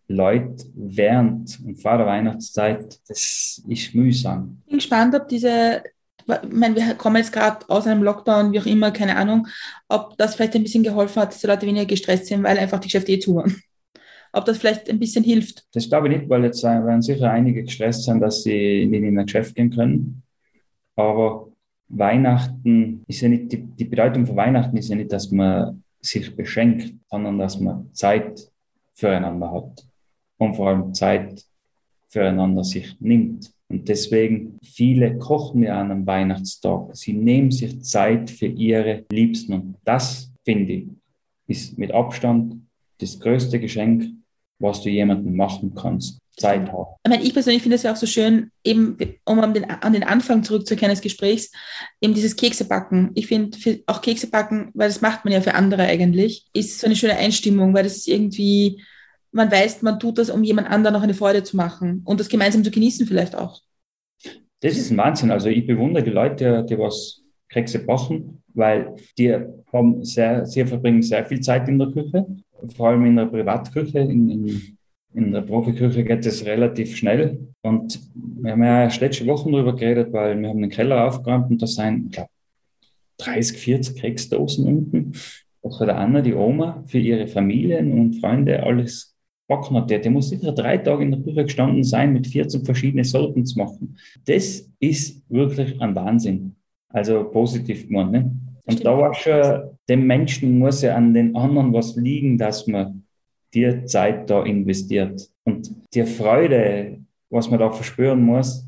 Leuten während und vor der Weihnachtszeit, das ist mühsam. Ich bin gespannt, ob diese, ich meine, wir kommen jetzt gerade aus einem Lockdown, wie auch immer, keine Ahnung, ob das vielleicht ein bisschen geholfen hat, dass die Leute weniger gestresst sind, weil einfach die Geschäfte eh zu waren ob das vielleicht ein bisschen hilft. Das glaube ich nicht, weil jetzt werden sicher einige gestresst sein, dass sie nicht in ein Geschäft gehen können. Aber Weihnachten ist ja nicht, die, die Bedeutung von Weihnachten ist ja nicht, dass man sich beschenkt, sondern dass man Zeit füreinander hat und vor allem Zeit füreinander sich nimmt. Und deswegen, viele kochen ja an einem Weihnachtstag. Sie nehmen sich Zeit für ihre Liebsten. Und das, finde ich, ist mit Abstand das größte Geschenk, was du jemandem machen kannst. Zeit haben. Ich meine, ich persönlich finde es ja auch so schön, eben, um an den, an den Anfang zurückzukehren des Gesprächs, eben dieses Keksebacken. Ich finde auch Keksebacken, weil das macht man ja für andere eigentlich, ist so eine schöne Einstimmung, weil das ist irgendwie, man weiß, man tut das, um jemand anderen noch eine Freude zu machen und das gemeinsam zu genießen vielleicht auch. Das ist ein Wahnsinn. Also ich bewundere die Leute, die was Kekse backen, weil die haben sehr, sie verbringen sehr viel Zeit in der Küche, vor allem in der Privatküche, in, in in der Profiküche geht es relativ schnell. Und wir haben ja erst letzte Woche darüber geredet, weil wir haben den Keller aufgeräumt und da sind, ich glaube, 30, 40 Keksdosen unten. Auch der Anna, die Oma, für ihre Familien und Freunde alles backen hat. Der muss sicher drei Tage in der Küche gestanden sein, mit 14 verschiedenen Sorten zu machen. Das ist wirklich ein Wahnsinn. Also positiv gemeint. Ne? Und da war schon, dem Menschen muss ja an den anderen was liegen, dass man die Zeit da investiert. Und die Freude, was man da verspüren muss,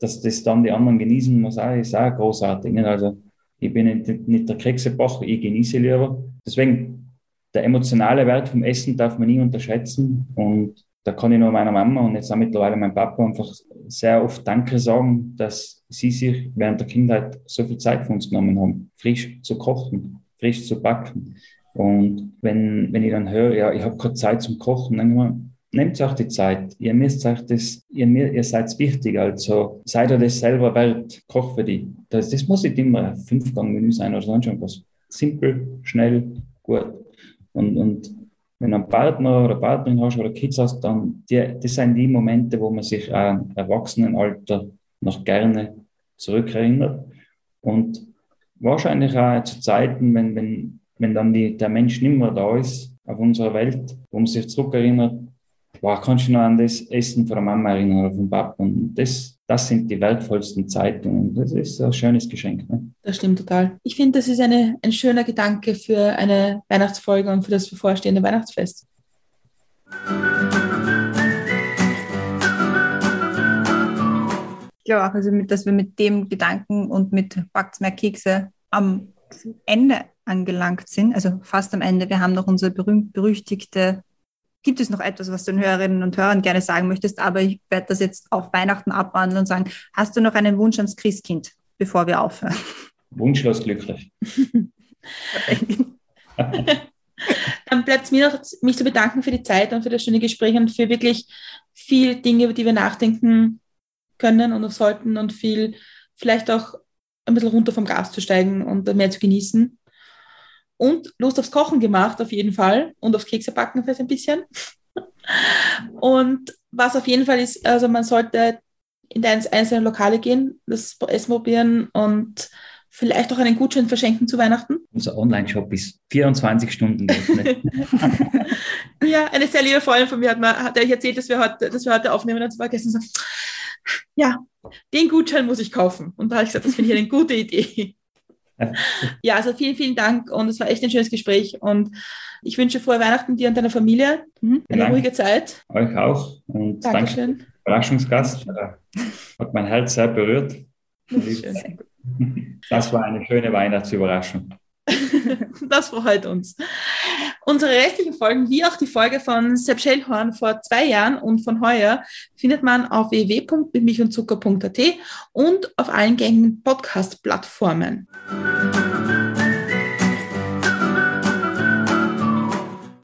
dass das dann die anderen genießen muss, auch, ist auch großartig. Nicht? Also ich bin nicht, nicht der Keksebach, ich genieße lieber. Deswegen, der emotionale Wert vom Essen darf man nie unterschätzen. Und da kann ich nur meiner Mama und jetzt auch mittlerweile meinem Papa einfach sehr oft Danke sagen, dass sie sich während der Kindheit so viel Zeit für uns genommen haben, frisch zu kochen, frisch zu backen. Und wenn, wenn ich dann höre, ja, ich habe keine Zeit zum Kochen, dann immer, nehmt euch die Zeit. Ihr müsst euch das, ihr, ihr seid wichtig, also seid ihr das selber wert, koch für die. Das, das muss nicht immer ein Fünfgang-Menü sein oder sonst irgendwas. Simpel, schnell, gut. Und, und wenn du einen Partner oder Partnerin hast oder Kids hast, dann die, das sind die Momente, wo man sich auch im Erwachsenenalter noch gerne zurückerinnert. Und wahrscheinlich auch zu Zeiten, wenn, wenn wenn dann die, der Mensch nicht mehr da ist auf unserer Welt, wo man sich zurückerinnert, wow, kannst du noch an das Essen von der Mama erinnern oder vom Papa? Und das, das sind die wertvollsten Zeiten und das ist ein schönes Geschenk. Ne? Das stimmt total. Ich finde, das ist eine, ein schöner Gedanke für eine Weihnachtsfolge und für das bevorstehende Weihnachtsfest. Ich glaube auch, also mit, dass wir mit dem Gedanken und mit Backt's mehr Kekse am Ende angelangt sind, also fast am Ende. Wir haben noch unsere berühmt-berüchtigte, gibt es noch etwas, was du den Hörerinnen und Hörern gerne sagen möchtest, aber ich werde das jetzt auf Weihnachten abwandeln und sagen, hast du noch einen Wunsch ans Christkind, bevor wir aufhören? Wunschlos glücklich. *laughs* Dann bleibt es mir noch, mich zu bedanken für die Zeit und für das schöne Gespräch und für wirklich viel Dinge, über die wir nachdenken können und sollten und viel vielleicht auch ein bisschen runter vom Gas zu steigen und mehr zu genießen. Und Lust aufs Kochen gemacht, auf jeden Fall. Und aufs Keksebacken vielleicht ein bisschen. Und was auf jeden Fall ist, also man sollte in einzelne Lokale gehen, das Essen probieren und vielleicht auch einen Gutschein verschenken zu Weihnachten. Unser Online-Shop ist 24 Stunden geöffnet. *laughs* ja, eine sehr liebe Freundin von mir hat, mir, hat erzählt, dass wir heute, dass wir heute aufnehmen und zwar gestern so, ja, den Gutschein muss ich kaufen. Und da habe ich gesagt, das finde ich eine gute Idee. Ja, also vielen, vielen Dank und es war echt ein schönes Gespräch und ich wünsche frohe Weihnachten dir und deiner Familie. Mhm. Eine Dank. ruhige Zeit. Euch auch und Dankeschön. danke Überraschungsgast. Hat mein Herz sehr berührt. Das war eine schöne Weihnachtsüberraschung. *laughs* das freut uns. Unsere restlichen Folgen, wie auch die Folge von Sepp Schellhorn vor zwei Jahren und von heuer, findet man auf www.milchundzucker.at und auf allen gängigen Podcast-Plattformen.